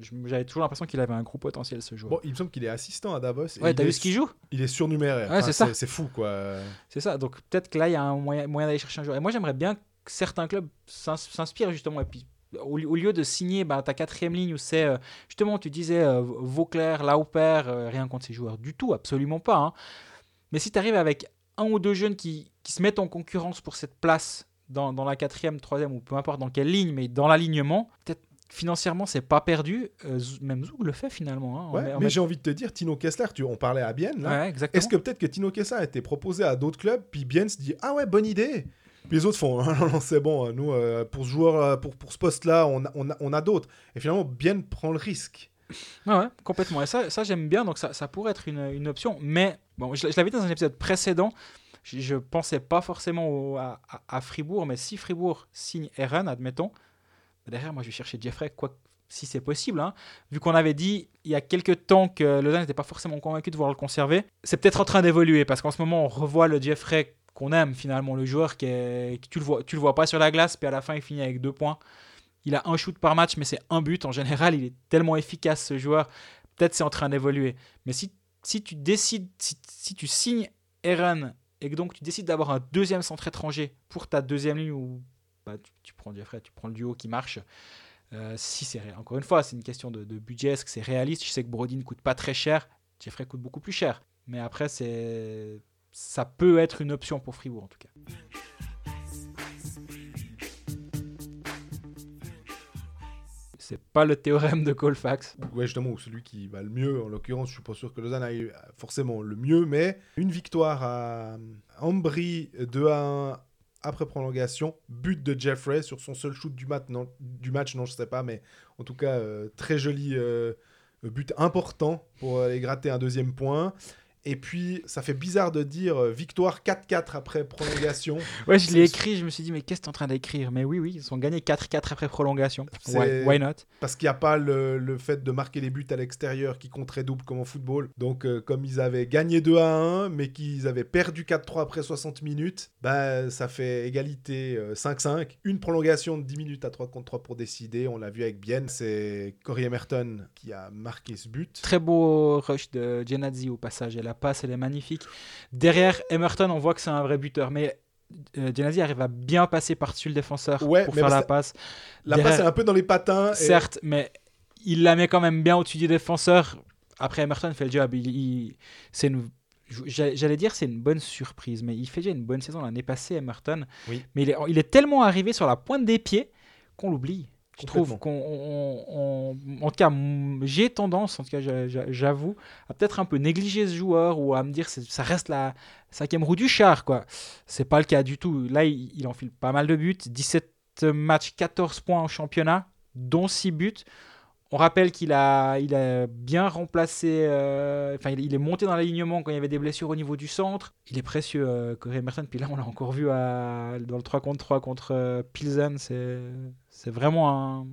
je- J'avais toujours l'impression qu'il avait un gros potentiel, ce joueur. Bon, il me semble qu'il est assistant à Davos. ouais, t'as vu ce qu'il joue? Il est surnuméraire. Ouais, c'est ça. C'est fou, quoi. C'est ça. Donc peut-être que là, il y a un moyen, moyen d'aller chercher un joueur. Et moi, j'aimerais bien que certains clubs s'ins- s'inspirent justement. Et puis, au lieu de signer bah, ta quatrième ligne où c'est euh, justement, tu disais euh, Vauclair, Lauper, euh, rien contre ces joueurs du tout, absolument pas. hein. Mais si tu arrives avec un ou deux jeunes qui, qui se mettent en concurrence pour cette place dans, dans la quatrième, troisième ou peu importe dans quelle ligne, mais dans l'alignement, peut-être financièrement, c'est pas perdu. Euh, même Zoug le fait finalement. hein. Ouais, mais met- j'ai envie de te dire, Tino Kessler, tu, on parlait à Bienne, là. Ouais. Est-ce que peut-être que Tino Kessler a été proposé à d'autres clubs, puis Bienne se dit Ah ouais, bonne idée Puis les autres font Ah non, non, c'est bon, nous, euh, pour ce joueur, euh, pour, pour ce poste-là, on a, on a, on a d'autres. Et finalement, Bienne prend le risque. Ouais, ouais, complètement. Et ça, ça j'aime bien, donc ça, ça pourrait être une, une option. Mais bon, je, je l'avais dit dans un épisode précédent, je, je pensais pas forcément à, à- Fribourg, mais si Fribourg signe Eren, admettons, bah, derrière, moi je vais chercher Jeffrey, quoi, si c'est possible. hein. Vu qu'on avait dit il y a quelques temps que Lausanne n'était pas forcément convaincu de vouloir le conserver, c'est peut-être en train d'évoluer parce qu'en ce moment on revoit le Jeffrey qu'on aime finalement, le joueur qui tu le vois, le vois pas sur la glace, puis à la fin il finit avec deux points. Il a un shoot par match, mais c'est un but. En général, il est tellement efficace ce joueur. Peut-être c'est en train d'évoluer. Mais si, si tu décides, si, si tu signes Eren et que donc tu décides d'avoir un deuxième centre étranger pour ta deuxième ligne ou bah, tu, prends Jeffrey, tu prends le duo qui marche, Euh, si c'est encore une fois, c'est une question de, de budget, est-ce que c'est réaliste? Je sais que Brody ne coûte pas très cher, Jeffrey coûte beaucoup plus cher. Mais après, c'est ça peut être une option pour Fribourg en tout cas. C'est pas le théorème de Colfax. Ouais, justement, ou celui qui va le mieux. En l'occurrence, je suis pas sûr que Lausanne aille forcément le mieux, mais une victoire à Ambry 2 à 1 après prolongation, but de Jeffrey sur son seul shoot du, non, du match, non, je sais pas, mais en tout cas, euh, très joli euh, but important pour aller gratter un deuxième point. Et puis, ça fait bizarre de dire euh, victoire 4-4 après prolongation. Ouais, je l'ai écrit, je me suis dit, mais qu'est-ce que tu en train d'écrire? Mais oui, oui, ils ont gagné 4-4 après prolongation. Why, why not? parce qu'il n'y a pas le, le fait de marquer les buts à l'extérieur qui compterait double comme en football. Donc, euh, comme ils avaient gagné 2 à 1, mais qu'ils avaient perdu 4-3 après 60 minutes, bah, ça fait égalité euh, 5-5. Une prolongation de 10 minutes à 3 contre 3 pour décider. On l'a vu avec Bienne. C'est Corey Emerton qui a marqué ce but. Très beau rush de Genadzi au passage, passe, elle est magnifique. Derrière Emerton, on voit que c'est un vrai buteur, mais euh, Genadzi arrive à bien passer par-dessus le défenseur Ouais, pour faire la parce- passe. La Derrière- passe est un peu dans les patins. et- Certes, mais il la met quand même bien au-dessus du défenseur. Après, Emerton fait le job. Il, il- c'est une- j'a- J'allais dire c'est une bonne surprise, mais il fait déjà une bonne saison l'année passée, Emerton. Oui. Mais il est, il est tellement arrivé sur la pointe des pieds qu'on l'oublie. Je trouve qu'on, on- on- en tout cas, j'ai tendance, en tout cas, j'a- j'a- j'avoue, à peut-être un peu négliger ce joueur ou à me dire ça reste la cinquième roue du char, quoi. C'est pas le cas du tout. Là, il, il enfile pas mal de buts, 17 matchs, 14 points en championnat, dont 6 buts. On rappelle qu'il a, il a bien remplacé, euh, enfin il, est monté dans l'alignement quand il y avait des blessures au niveau du centre. Il est précieux, euh, Corey Emerson. Puis là, on l'a encore vu à- dans le 3 contre 3 contre euh, Pilsen. C'est, c'est vraiment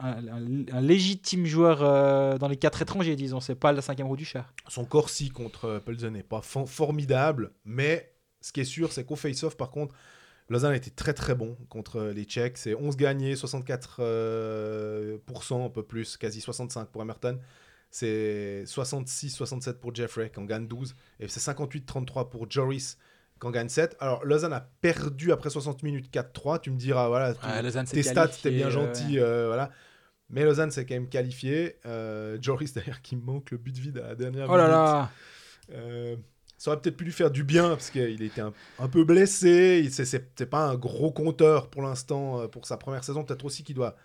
un, légitime joueur euh, dans les quatre étrangers, disons. C'est pas la cinquième roue du char. Son Corsi contre euh, Pelzen n'est pas for- formidable, mais ce qui est sûr, c'est qu'au face-off, par contre, Lausanne était très très bon contre euh, les Tchèques. C'est 11 gagnés, 64%, euh, un peu plus, quasi 65 pour Emerton. C'est 66-67 pour Jeffrey, qui en gagne 12. Et c'est 58-33 pour Joris, qui en gagne 7. Alors, Lausanne a perdu après 60 minutes 4-3. Tu me diras, voilà, tu- tes stats, t'es bien gentil, euh, voilà. Mais Lausanne s'est quand même qualifié. Euh, Joris, d'ailleurs, qui manque le but vide à la dernière Oh là minute. là Euh, ça aurait peut-être pu lui faire du bien parce qu'il était un, un peu blessé. C'est pas un gros compteur pour l'instant pour sa première saison. Peut-être aussi qu'il doit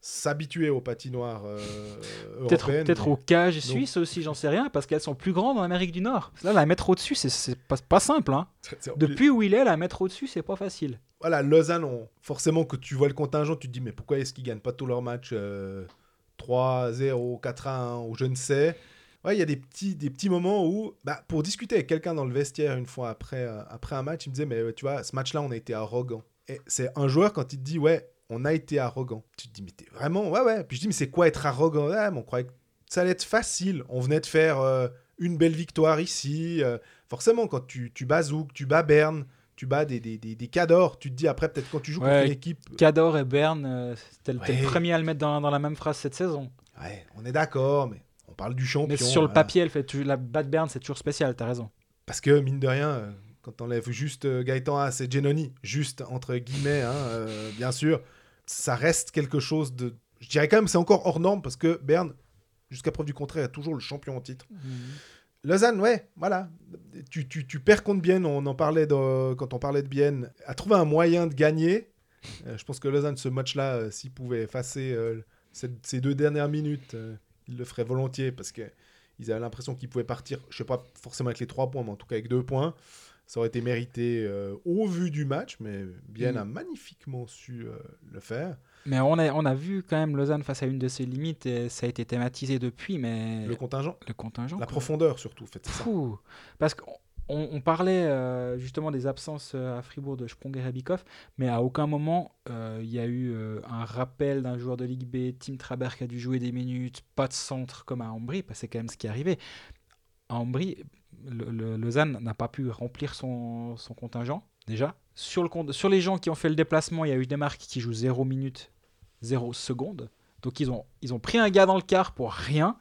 s'habituer aux patinoires euh, Peut-être mais- aux cages suisses aussi, j'en sais rien, parce qu'elles sont plus grandes en Amérique du Nord. Là, la mettre au-dessus, c'est- c'est pas, pas simple. Hein. Depuis où il est, la mettre au-dessus, c'est pas facile. Voilà, Lausanne, on- forcément que tu vois le contingent, tu te dis mais pourquoi est-ce qu'ils gagnent pas tous leurs matchs euh, 3-0, 4-1 ou je ne sais. Ouais, il y a des petits, des petits moments où, bah, pour discuter avec quelqu'un dans le vestiaire une fois après, euh, après un match, il me disait, mais euh, tu vois, ce match-là, on a été arrogant. Et c'est un joueur, quand il te dit, ouais, on a été arrogant, tu te dis, mais t'es vraiment, ouais, ouais. Puis je dis, mais c'est quoi être arrogant? Mais on croyait que ça allait être facile. On venait de faire euh, une belle victoire ici. euh, forcément, quand tu, tu bats Zouk, tu bats Berne, tu bats des, des, des, des cadors, tu te dis après, peut-être quand tu joues Ouais, contre une équipe, Cador et Berne, euh, c'était le, t'es le premier à le mettre dans, dans la même phrase cette saison. ouais, on est d'accord, mais on parle du champion. Mais sur le voilà. papier, elle fait toujours- la batte Berne, c'est toujours spécial, t'as raison. Parce que, mine de rien, euh, quand t'enlèves juste euh, Gaëtan Haas et Genoni, juste entre guillemets, hein, euh, bien sûr, ça reste quelque chose de. Je dirais quand même, c'est encore hors norme parce que Berne, jusqu'à preuve du contraire, est toujours le champion en titre. Lausanne, ouais, voilà. Tu, tu, tu perds contre Bienne, on en parlait dans- quand on parlait de Bienne, a trouvé un moyen de gagner. Euh, je pense que Lausanne, ce match-là, euh, s'il pouvait effacer euh, cette- ces deux dernières minutes, il le ferait volontiers parce que ils avaient l'impression qu'ils pouvaient partir, je sais pas forcément avec les trois points, mais en tout cas avec deux points. Ça aurait été mérité euh, au vu du match, mais Bienne Mm. a magnifiquement su euh, le faire. Mais on a, on a vu quand même Lausanne face à une de ses limites et ça a été thématisé depuis, mais Le contingent, le contingent. la quoi. profondeur surtout, faites ça. Fou. Parce qu'on on parlait euh, justement des absences à Fribourg de Sprong et Rebikov, mais à aucun moment il y a eu un rappel d'un joueur de Ligue B, Tim Traber qui a dû jouer des minutes, pas de centre comme à Ambry, parce que c'est quand même ce qui est arrivé. À Ambry, le, le- Lausanne n'a pas pu remplir son, son contingent, déjà. Sur, le, sur les gens qui ont fait le déplacement, il y a eu des marques qui jouent 0 minutes, 0 secondes. Donc ils ont, ils ont pris un gars dans le quart pour rien.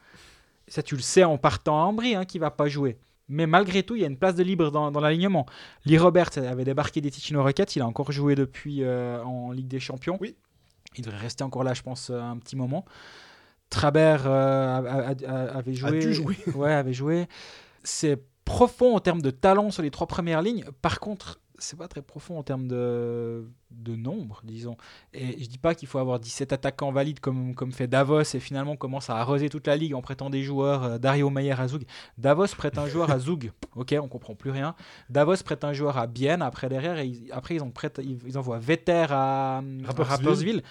Ça, tu le sais en partant à Ambry, hein, qui va pas jouer. Mais malgré tout, il y a une place de libre dans, dans l'alignement. Lee Roberts avait débarqué des Ticino Rockets, il a encore joué depuis euh, en Ligue des Champions. Oui. Il devrait rester encore là, je pense, euh, un petit moment. Trabert euh, a- a- a- avait joué. dû jouer. Ouais, avait joué. C'est profond en termes de talent sur les trois premières lignes. Par contre, c'est pas très profond en termes de, de nombre, disons. Et je dis pas qu'il faut avoir 17 attaquants valides comme, comme fait Davos et finalement commence à arroser toute la ligue en prêtant des joueurs. euh, Dario Meyer à Zug. Davos prête un joueur à Zug. Ok, on comprend plus rien. Davos prête un joueur à Bienne après derrière et ils- après ils, envoient Vetter à, à Rapperswil.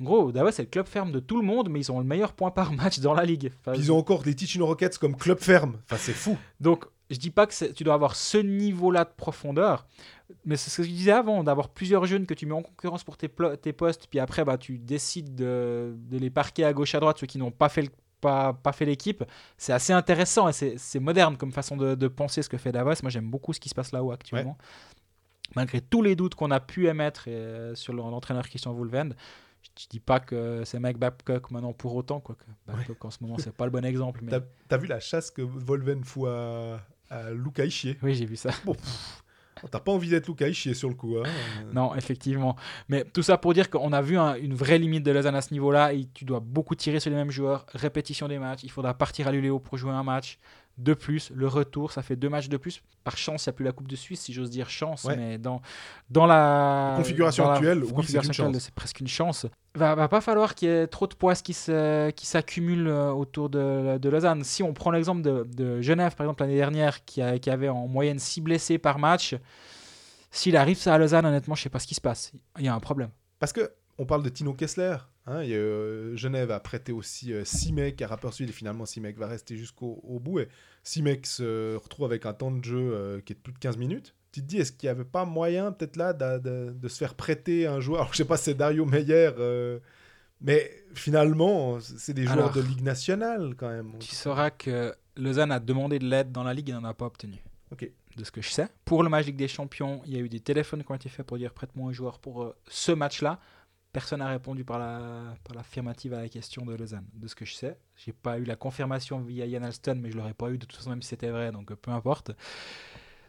En gros, Davos c'est le club ferme de tout le monde, mais ils ont le meilleur point par match dans la ligue. Enfin, Puis ils ont encore des Ticino Rockets comme club ferme. Enfin, c'est fou. donc, je dis pas que tu dois avoir ce niveau-là de profondeur, mais c'est ce que je disais avant, d'avoir plusieurs jeunes que tu mets en concurrence pour tes, postes, puis après, bah, tu décides de, de les parquer à gauche, à droite, ceux qui n'ont pas fait le- pas, pas fait l'équipe, c'est assez intéressant et c'est moderne comme façon de, de penser ce que fait Davos. Moi, j'aime beaucoup ce qui se passe là-haut actuellement. Malgré tous les doutes qu'on a pu émettre euh, sur le- l'entraîneur Christian Woolvend, je dis pas que c'est Mike Babcock maintenant pour autant, quoi. Babcock en ce moment, c'est pas le bon exemple. Mais... T'as vu la chasse que Volven fout à, à Luca Ischier Oui, j'ai vu ça. Bon, T'as pas envie d'être Luca Ischier sur le coup. Hein. Non, effectivement. Mais tout ça pour dire qu'on a vu un- une vraie limite de Lausanne à ce niveau-là. Et tu dois beaucoup tirer sur les mêmes joueurs. Répétition des matchs. Il faudra partir à l'ULEO pour jouer un match de plus. Le retour, ça fait deux matchs de plus. Par chance, il n'y a plus la Coupe de Suisse, si j'ose dire chance. Ouais. Mais dans, dans la Configuration dans la actuelle, oui, configuration c'est presque une chance. Va, va pas falloir qu'il y ait trop de poids qui se- qui s'accumulent euh, autour de, de Lausanne. Si on prend l'exemple de, de Genève, par exemple, l'année dernière, qui, a- qui avait en moyenne 6 blessés par match, s'il arrive ça à Lausanne, honnêtement, je sais pas ce qui se passe. Il y a un problème. Parce que on parle de Tino Kessler. Hein, euh, Genève a prêté aussi 6 mecs à Rapperswil et finalement 6 mecs va rester jusqu'au au bout. Et 6 mecs se retrouvent avec un temps de jeu euh, qui est de plus de 15 minutes. Tu te dis, est-ce qu'il n'y avait pas moyen peut-être là de, de- de se faire prêter un joueur? Alors, Je sais pas, c'est Dario Meyer. euh, mais finalement, c'est des joueurs de Ligue nationale quand même. Tu sauras que Lausanne a demandé de l'aide dans la ligue et n'en a pas obtenu. Ok. De ce que je sais. Pour le match Ligue des Champions, il y a eu des téléphones qui ont été faits pour dire prête-moi un joueur pour euh, ce match-là. Personne n'a répondu par la par l'affirmative à la question de Lausanne. De ce que je sais, j'ai pas eu la confirmation via Yann Alston, mais je l'aurais pas eu de toute façon même si c'était vrai, donc euh, peu importe.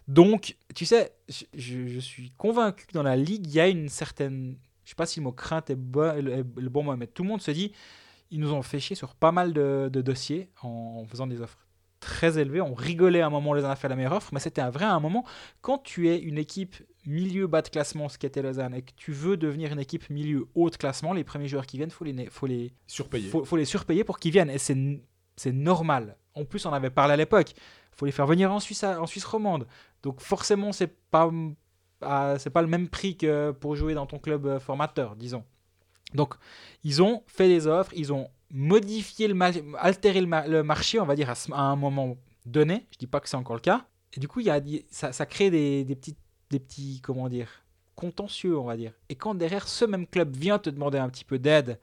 Donc, tu sais, je, je- suis convaincu que dans la ligue, il y a une certaine, je sais pas si le mot crainte est, bo- est le- bon mot, mais tout le monde se dit, ils nous ont fait chier sur pas mal de, dossiers en, faisant des offres très élevées. On rigolait à un moment, Lausanne a fait la meilleure offre, mais c'était un vrai à un moment. Quand tu es une équipe milieu bas de classement, ce qu'était Lausanne, et que tu veux devenir une équipe milieu haut de classement, les premiers joueurs qui viennent, faut les, faut les, Surpayé. faut, faut les surpayer pour qu'ils viennent. Et c'est, normal. En plus, on avait parlé à l'époque. faut les faire venir en Suisse, en Suisse romande. Donc forcément, c'est pas, c'est pas le même prix que pour jouer dans ton club euh, formateur, disons. Donc, ils ont fait des offres, ils ont modifié le altéré le, ma- le marché, on va dire, à, un moment donné. Je dis pas que c'est encore le cas. Et du coup, y a, ça, ça crée des, des petits, des petits, comment dire, contentieux, on va dire. Et quand derrière ce même club vient te demander un petit peu d'aide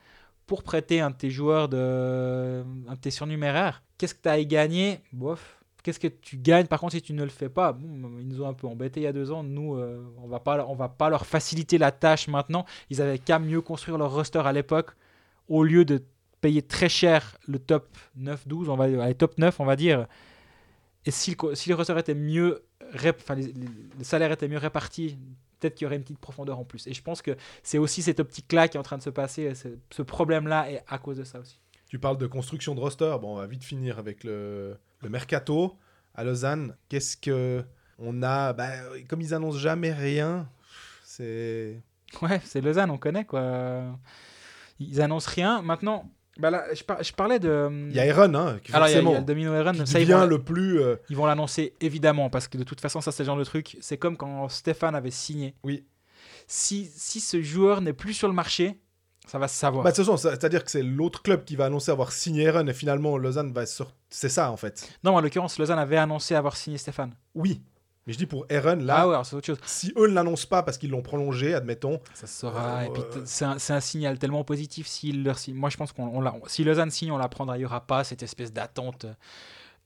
pour prêter un de tes joueurs, de, un de tes surnuméraires, qu'est-ce que tu as gagner? Bof. Qu'est-ce que tu gagnes? Par contre si tu ne le fais pas Bon, Ils nous ont un peu embêtés il y a deux ans. Nous, euh, on va pas, va pas leur faciliter la tâche maintenant. Ils avaient qu'à mieux construire leur roster à l'époque au lieu de payer très cher le top 9-12, on va top 9, on va dire. Et si le, si le roster était mieux, rép- enfin, les, les- les salaires étaient mieux répartis, peut-être qu'il y aurait une petite profondeur en plus. Et je pense que c'est aussi cette optique-là qui est en train de se passer. Ce problème-là est à cause de ça aussi. Tu parles de construction de roster. Bon, on va vite finir avec le, le mercato à Lausanne. Qu'est-ce que on a? Bah, Comme ils annoncent jamais rien, c'est Ouais, c'est Lausanne, on connaît quoi. Ils annoncent rien. Maintenant, bah là, je, par- je parlais de. il y a Aaron, hein, qui, Alors, il y a- il y forcément, a le Domino Aaron, qui ça, ils devient vont, le plus. euh, ils vont l'annoncer évidemment parce que de toute façon, ça, c'est le genre de truc. C'est comme quand Stéphane avait signé. Oui. Si, si ce joueur n'est plus sur le marché, ça va se savoir. Bah, de toute façon, ça- c'est-à-dire que c'est l'autre club qui va annoncer avoir signé Aaron et finalement Lausanne va sur. C'est ça en fait. non, en l'occurrence, Lausanne avait annoncé avoir signé Stéphane. Oui. Mais je dis pour Aaron, là, ah ouais, alors c'est autre chose. si eux ne l'annoncent pas parce qu'ils l'ont prolongé, admettons, Ça se saura. Euh, et puis c'est un, signal tellement positif leur signe. Moi, je pense qu'on si Lausanne signe, on l'apprendra. Il n'y aura pas cette espèce d'attente.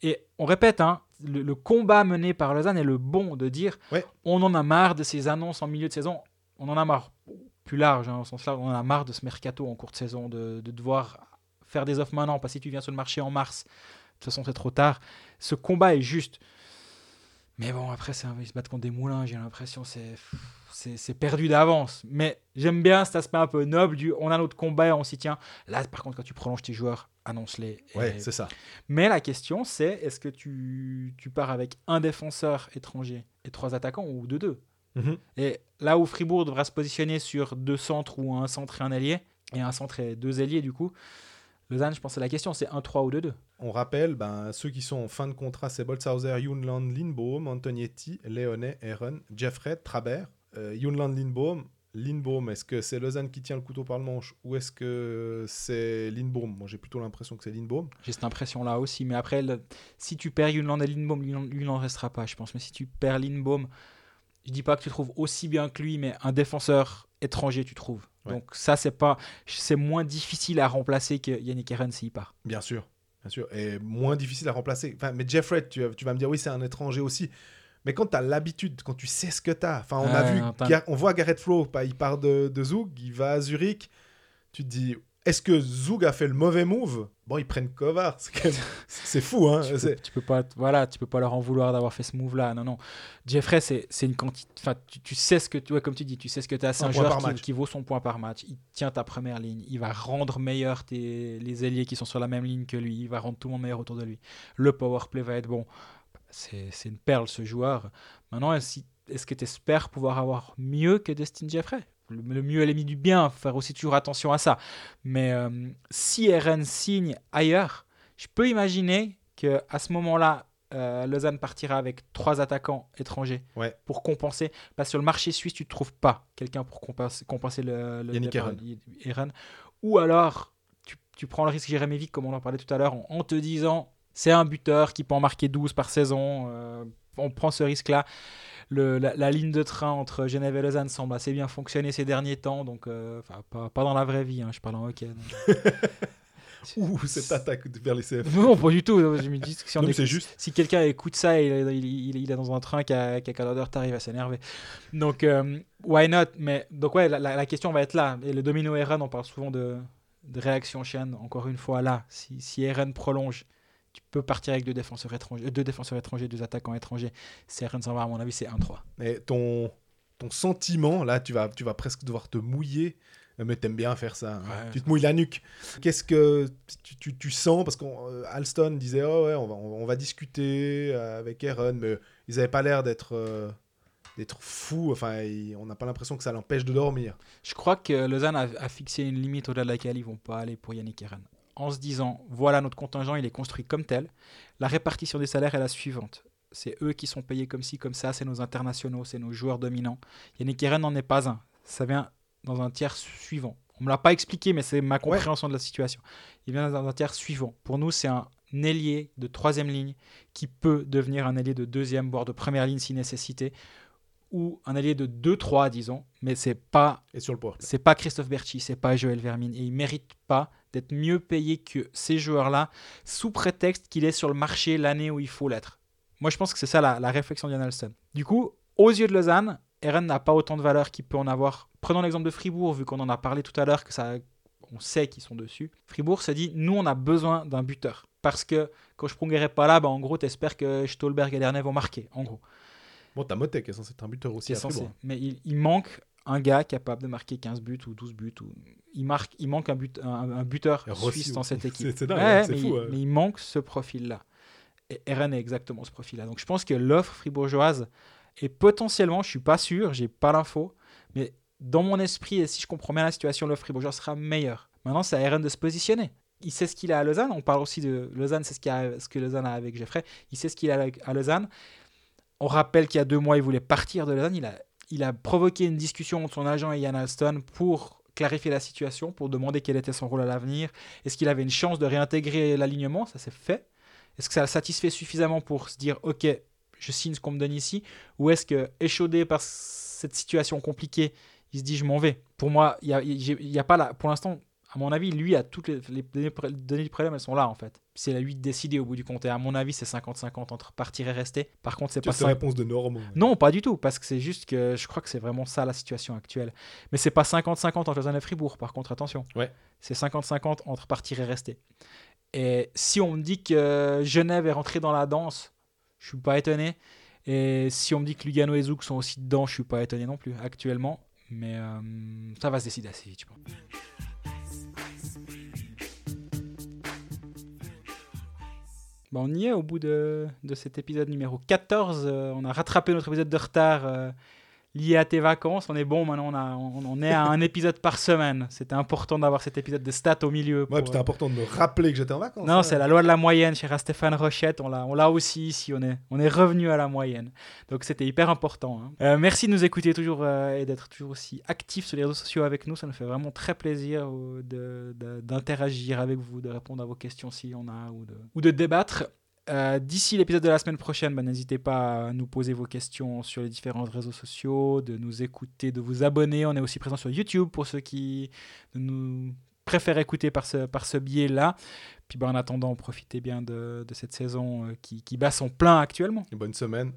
Et on répète, hein, le, le combat mené par Lausanne est le bon de dire Ouais. on en a marre de ces annonces en milieu de saison. On en a marre, plus large, hein, au sens large, on en a marre de ce mercato en cours de saison, de, de devoir faire des offres maintenant parce que si tu viens sur le marché en mars, de toute façon, c'est trop tard. Ce combat est juste. Mais bon, après, ils se battent contre des moulins, j'ai l'impression. C'est perdu d'avance. Mais j'aime bien cet aspect un peu noble du on a notre combat et on s'y tient. Là, par contre, quand tu prolonges tes joueurs, annonce-les. Et- Ouais, c'est ça. Mais la question, c'est est-ce que tu, tu pars avec un défenseur étranger et trois attaquants ou deux deux? Mhm. Et là où Fribourg devra se positionner sur deux centres ou un centre et un ailier, et un centre et deux ailiers du coup, Lausanne, je pense que la question, c'est 1-3 ou 2-2. On rappelle, ben, ceux qui sont en fin de contrat, c'est Bolshauser, Junland, Lindbaum, Antonietti, Léonet, Aaron, Jeffrey, Trabert. Euh, Junland, Lindbaum. Lindbaum, est-ce que c'est Lausanne qui tient le couteau par le manche ou est-ce que c'est Lindbaum Moi, j'ai plutôt l'impression que c'est Lindbaum. J'ai cette impression-là aussi. Mais après, le- si tu perds Yunland et Lindbaum, lui, lui n'en restera pas, je pense. Mais si tu perds Lindbaum, je dis pas que tu trouves aussi bien que lui, mais un défenseur étranger, tu trouves. Ouais. Donc ça, c'est pas, c'est moins difficile à remplacer que Yannick Eren s'il part. Bien sûr, bien sûr. Et moins difficile à remplacer. Enfin, mais Jeffrey, tu, tu vas me dire, oui, c'est un étranger aussi. Mais quand tu as l'habitude, quand tu sais ce que tu as, enfin, on a vu, non, on voit Gareth Flo, pas, il part de, de Zug, il va à Zurich. Tu te dis, est-ce que Zug a fait le mauvais move? Bon, ils prennent Kovar, c'est fou, hein. tu, peux, tu peux pas, voilà, tu peux pas leur en vouloir d'avoir fait ce move-là. Non, non. Jeffrey, c'est, c'est une quantité. Enfin, tu, tu sais ce que tu, ouais, comme tu dis, tu sais ce que tu as. C'est Un joueur qui, qui vaut son point par match. Il tient ta première ligne. Il va rendre meilleur tes, les ailiers qui sont sur la même ligne que lui. Il va rendre tout le monde meilleur autour de lui. Le power play va être bon. C'est, c'est une perle ce joueur. Maintenant, est-ce, est-ce que tu espères pouvoir avoir mieux que Destin Jeffrey? Le, le mieux est l'ennemi du bien. Faut faire aussi toujours attention à ça. Mais euh, si RN signe ailleurs, je peux imaginer que à ce moment-là, euh, Lausanne partira avec trois attaquants étrangers Ouais. pour compenser. Parce que sur le marché suisse, tu ne trouves pas quelqu'un pour compenser, compenser le, le Yannick Eren. Eren. Ou alors, tu, tu prends le risque Jérémy Vic, comme on en parlait tout à l'heure, en, en te disant c'est un buteur qui peut en marquer 12 par saison. euh, on prend ce risque-là. Le- la, la ligne de train entre Genève et Lausanne semble assez bien fonctionner ces derniers temps, donc euh, enfin, pas, pas dans la vraie vie, hein, je parle en hockey. Ouh, cette attaque vers les CF. non, pas du tout. Je me dis que si, on Non, mais écoute- c'est juste. si quelqu'un écoute ça et il, il- il- il est dans un train qui a, qui a t'arrives à s'énerver. Donc, euh, why not? Mais donc, ouais, la, la- la question va être là. Et le domino Eren, on parle souvent de, de réaction chaîne. Encore une fois, là, si, si Eren prolonge, tu peux partir avec deux défenseurs étrangers, euh, deux défenseurs étrangers, deux attaquants étrangers. Si Eren s'en va, à mon avis, c'est 1-3. Mais ton, ton sentiment, là, tu vas, tu vas presque devoir te mouiller. Mais t'aimes bien faire ça. hein. Ouais. Tu te mouilles la nuque. Qu'est-ce que tu, tu- tu sens? Parce qu'Alston disait oh ouais, on va, on va discuter euh, avec Aaron, mais ils n'avaient pas l'air d'être euh, d'être fous. Enfin, on n'a pas l'impression que ça l'empêche de dormir. Je crois que Lausanne a, a fixé une limite au-delà de laquelle ils vont pas aller pour Yannick Eren. En se disant, voilà, notre contingent, il est construit comme tel. La répartition des salaires est la suivante. C'est eux qui sont payés comme ci, comme ça, c'est nos internationaux, c'est nos joueurs dominants. Yannick Eren n'en est pas un. Ça vient dans un tiers suivant. On me l'a pas expliqué, mais c'est ma compréhension de la situation. Il vient dans un tiers suivant. Pour nous, c'est un ailier de troisième ligne qui peut devenir un ailier de deuxième, voire de première ligne si nécessité, ou un allié de 2-3, disons, mais c'est pas Et sur le c'est pas Christophe Berchi, c'est pas Joël Vermine, et il mérite pas d'être mieux payé que ces joueurs-là, sous prétexte qu'il est sur le marché l'année où il faut l'être. Moi, je pense que c'est ça la, la réflexion d'Ian Alston. Du coup, aux yeux de Lausanne, Eren n'a pas autant de valeur qu'il peut en avoir. Prenons l'exemple de Fribourg, vu qu'on en a parlé tout à l'heure, que ça, on sait qu'ils sont dessus. Fribourg se dit, nous, on a besoin d'un buteur. Parce que quand Sprunger est pas là, bah, en gros, t'espères que Stolberg et Lernet vont marquer, en gros. Bon, t'as Motek qui est censé être un buteur aussi. À censé. Mais il, il manque un gars capable de marquer 15 buts ou 12 buts. Ou... Il, marque, il manque un, but, un, un buteur Rossi suisse dans cette équipe. C'est- c'est dingue, Ouais, c'est mais, fou, il, ouais. mais il manque ce profil-là. Et Eren est exactement ce profil-là. Donc je pense que l'offre fribourgeoise est potentiellement, je suis pas sûr, j'ai pas l'info, mais dans mon esprit, et si je comprends bien la situation, l'offre fribourgeoise sera meilleure. Maintenant, c'est à Eren de se positionner. Il sait ce qu'il a à Lausanne. On parle aussi de Lausanne, c'est ce, qu'il a- ce que Lausanne a avec Jeffrey. Il sait ce qu'il a à Lausanne. On rappelle qu'il y a deux mois, il voulait partir de Lausanne. Il a, il a provoqué une discussion entre son agent et Yann Alston pour clarifier la situation, pour demander quel était son rôle à l'avenir. Est-ce qu'il avait une chance de réintégrer l'alignement? Ça s'est fait. Est-ce que ça le satisfait suffisamment pour se dire, OK, je signe ce qu'on me donne ici? Ou est-ce que, échaudé par cette situation compliquée, il se dit, je m'en vais? Pour moi, il y a pas là, pour l'instant, à mon avis, lui a toutes les, les données du problème, elles sont là en fait. C'est lui de décider au bout du compte. Et à mon avis, c'est 50-50 entre partir et rester. Par contre, c'est pas 5 réponse de Normand. non, pas du tout, parce que c'est juste que je crois que c'est vraiment ça la situation actuelle. Mais c'est pas 50-50 entre Lausanne et Fribourg, par contre, attention. Ouais. C'est 50-50 entre partir et rester. Et si on me dit que Genève est rentré dans la danse, je suis pas étonné. Et si on me dit que Lugano et Zouk sont aussi dedans, je suis pas étonné non plus actuellement. Mais euh, ça va se décider assez vite, je pense. Bon, on y est au bout de, de cet épisode numéro 14. Euh, on a rattrapé notre épisode de retard euh, lié à tes vacances. On est bon, maintenant on, a, on, on est à un épisode par semaine. C'était important d'avoir cet épisode de stats au milieu. Ouais, c'était euh, important de me rappeler que j'étais en vacances. non, hein. c'est la loi de la moyenne, cher Stéphane Rochette. On l'a, on l'a aussi ici. On est, on est revenu à la moyenne. Donc c'était hyper important. hein. Euh, merci de nous écouter toujours euh, et d'être toujours aussi actifs sur les réseaux sociaux avec nous. Ça nous fait vraiment très plaisir d'interagir avec vous, de répondre à vos questions s'il y en a ou de, ou de débattre. Euh, D'ici l'épisode de la semaine prochaine, bah, n'hésitez pas à nous poser vos questions sur les différents réseaux sociaux, de nous écouter, de vous abonner. On est aussi présent sur YouTube pour ceux qui nous préfèrent écouter par ce, par ce biais-là. Puis bah, en attendant, profitez bien de, cette saison euh, qui, bat son plein actuellement. Bonne semaine.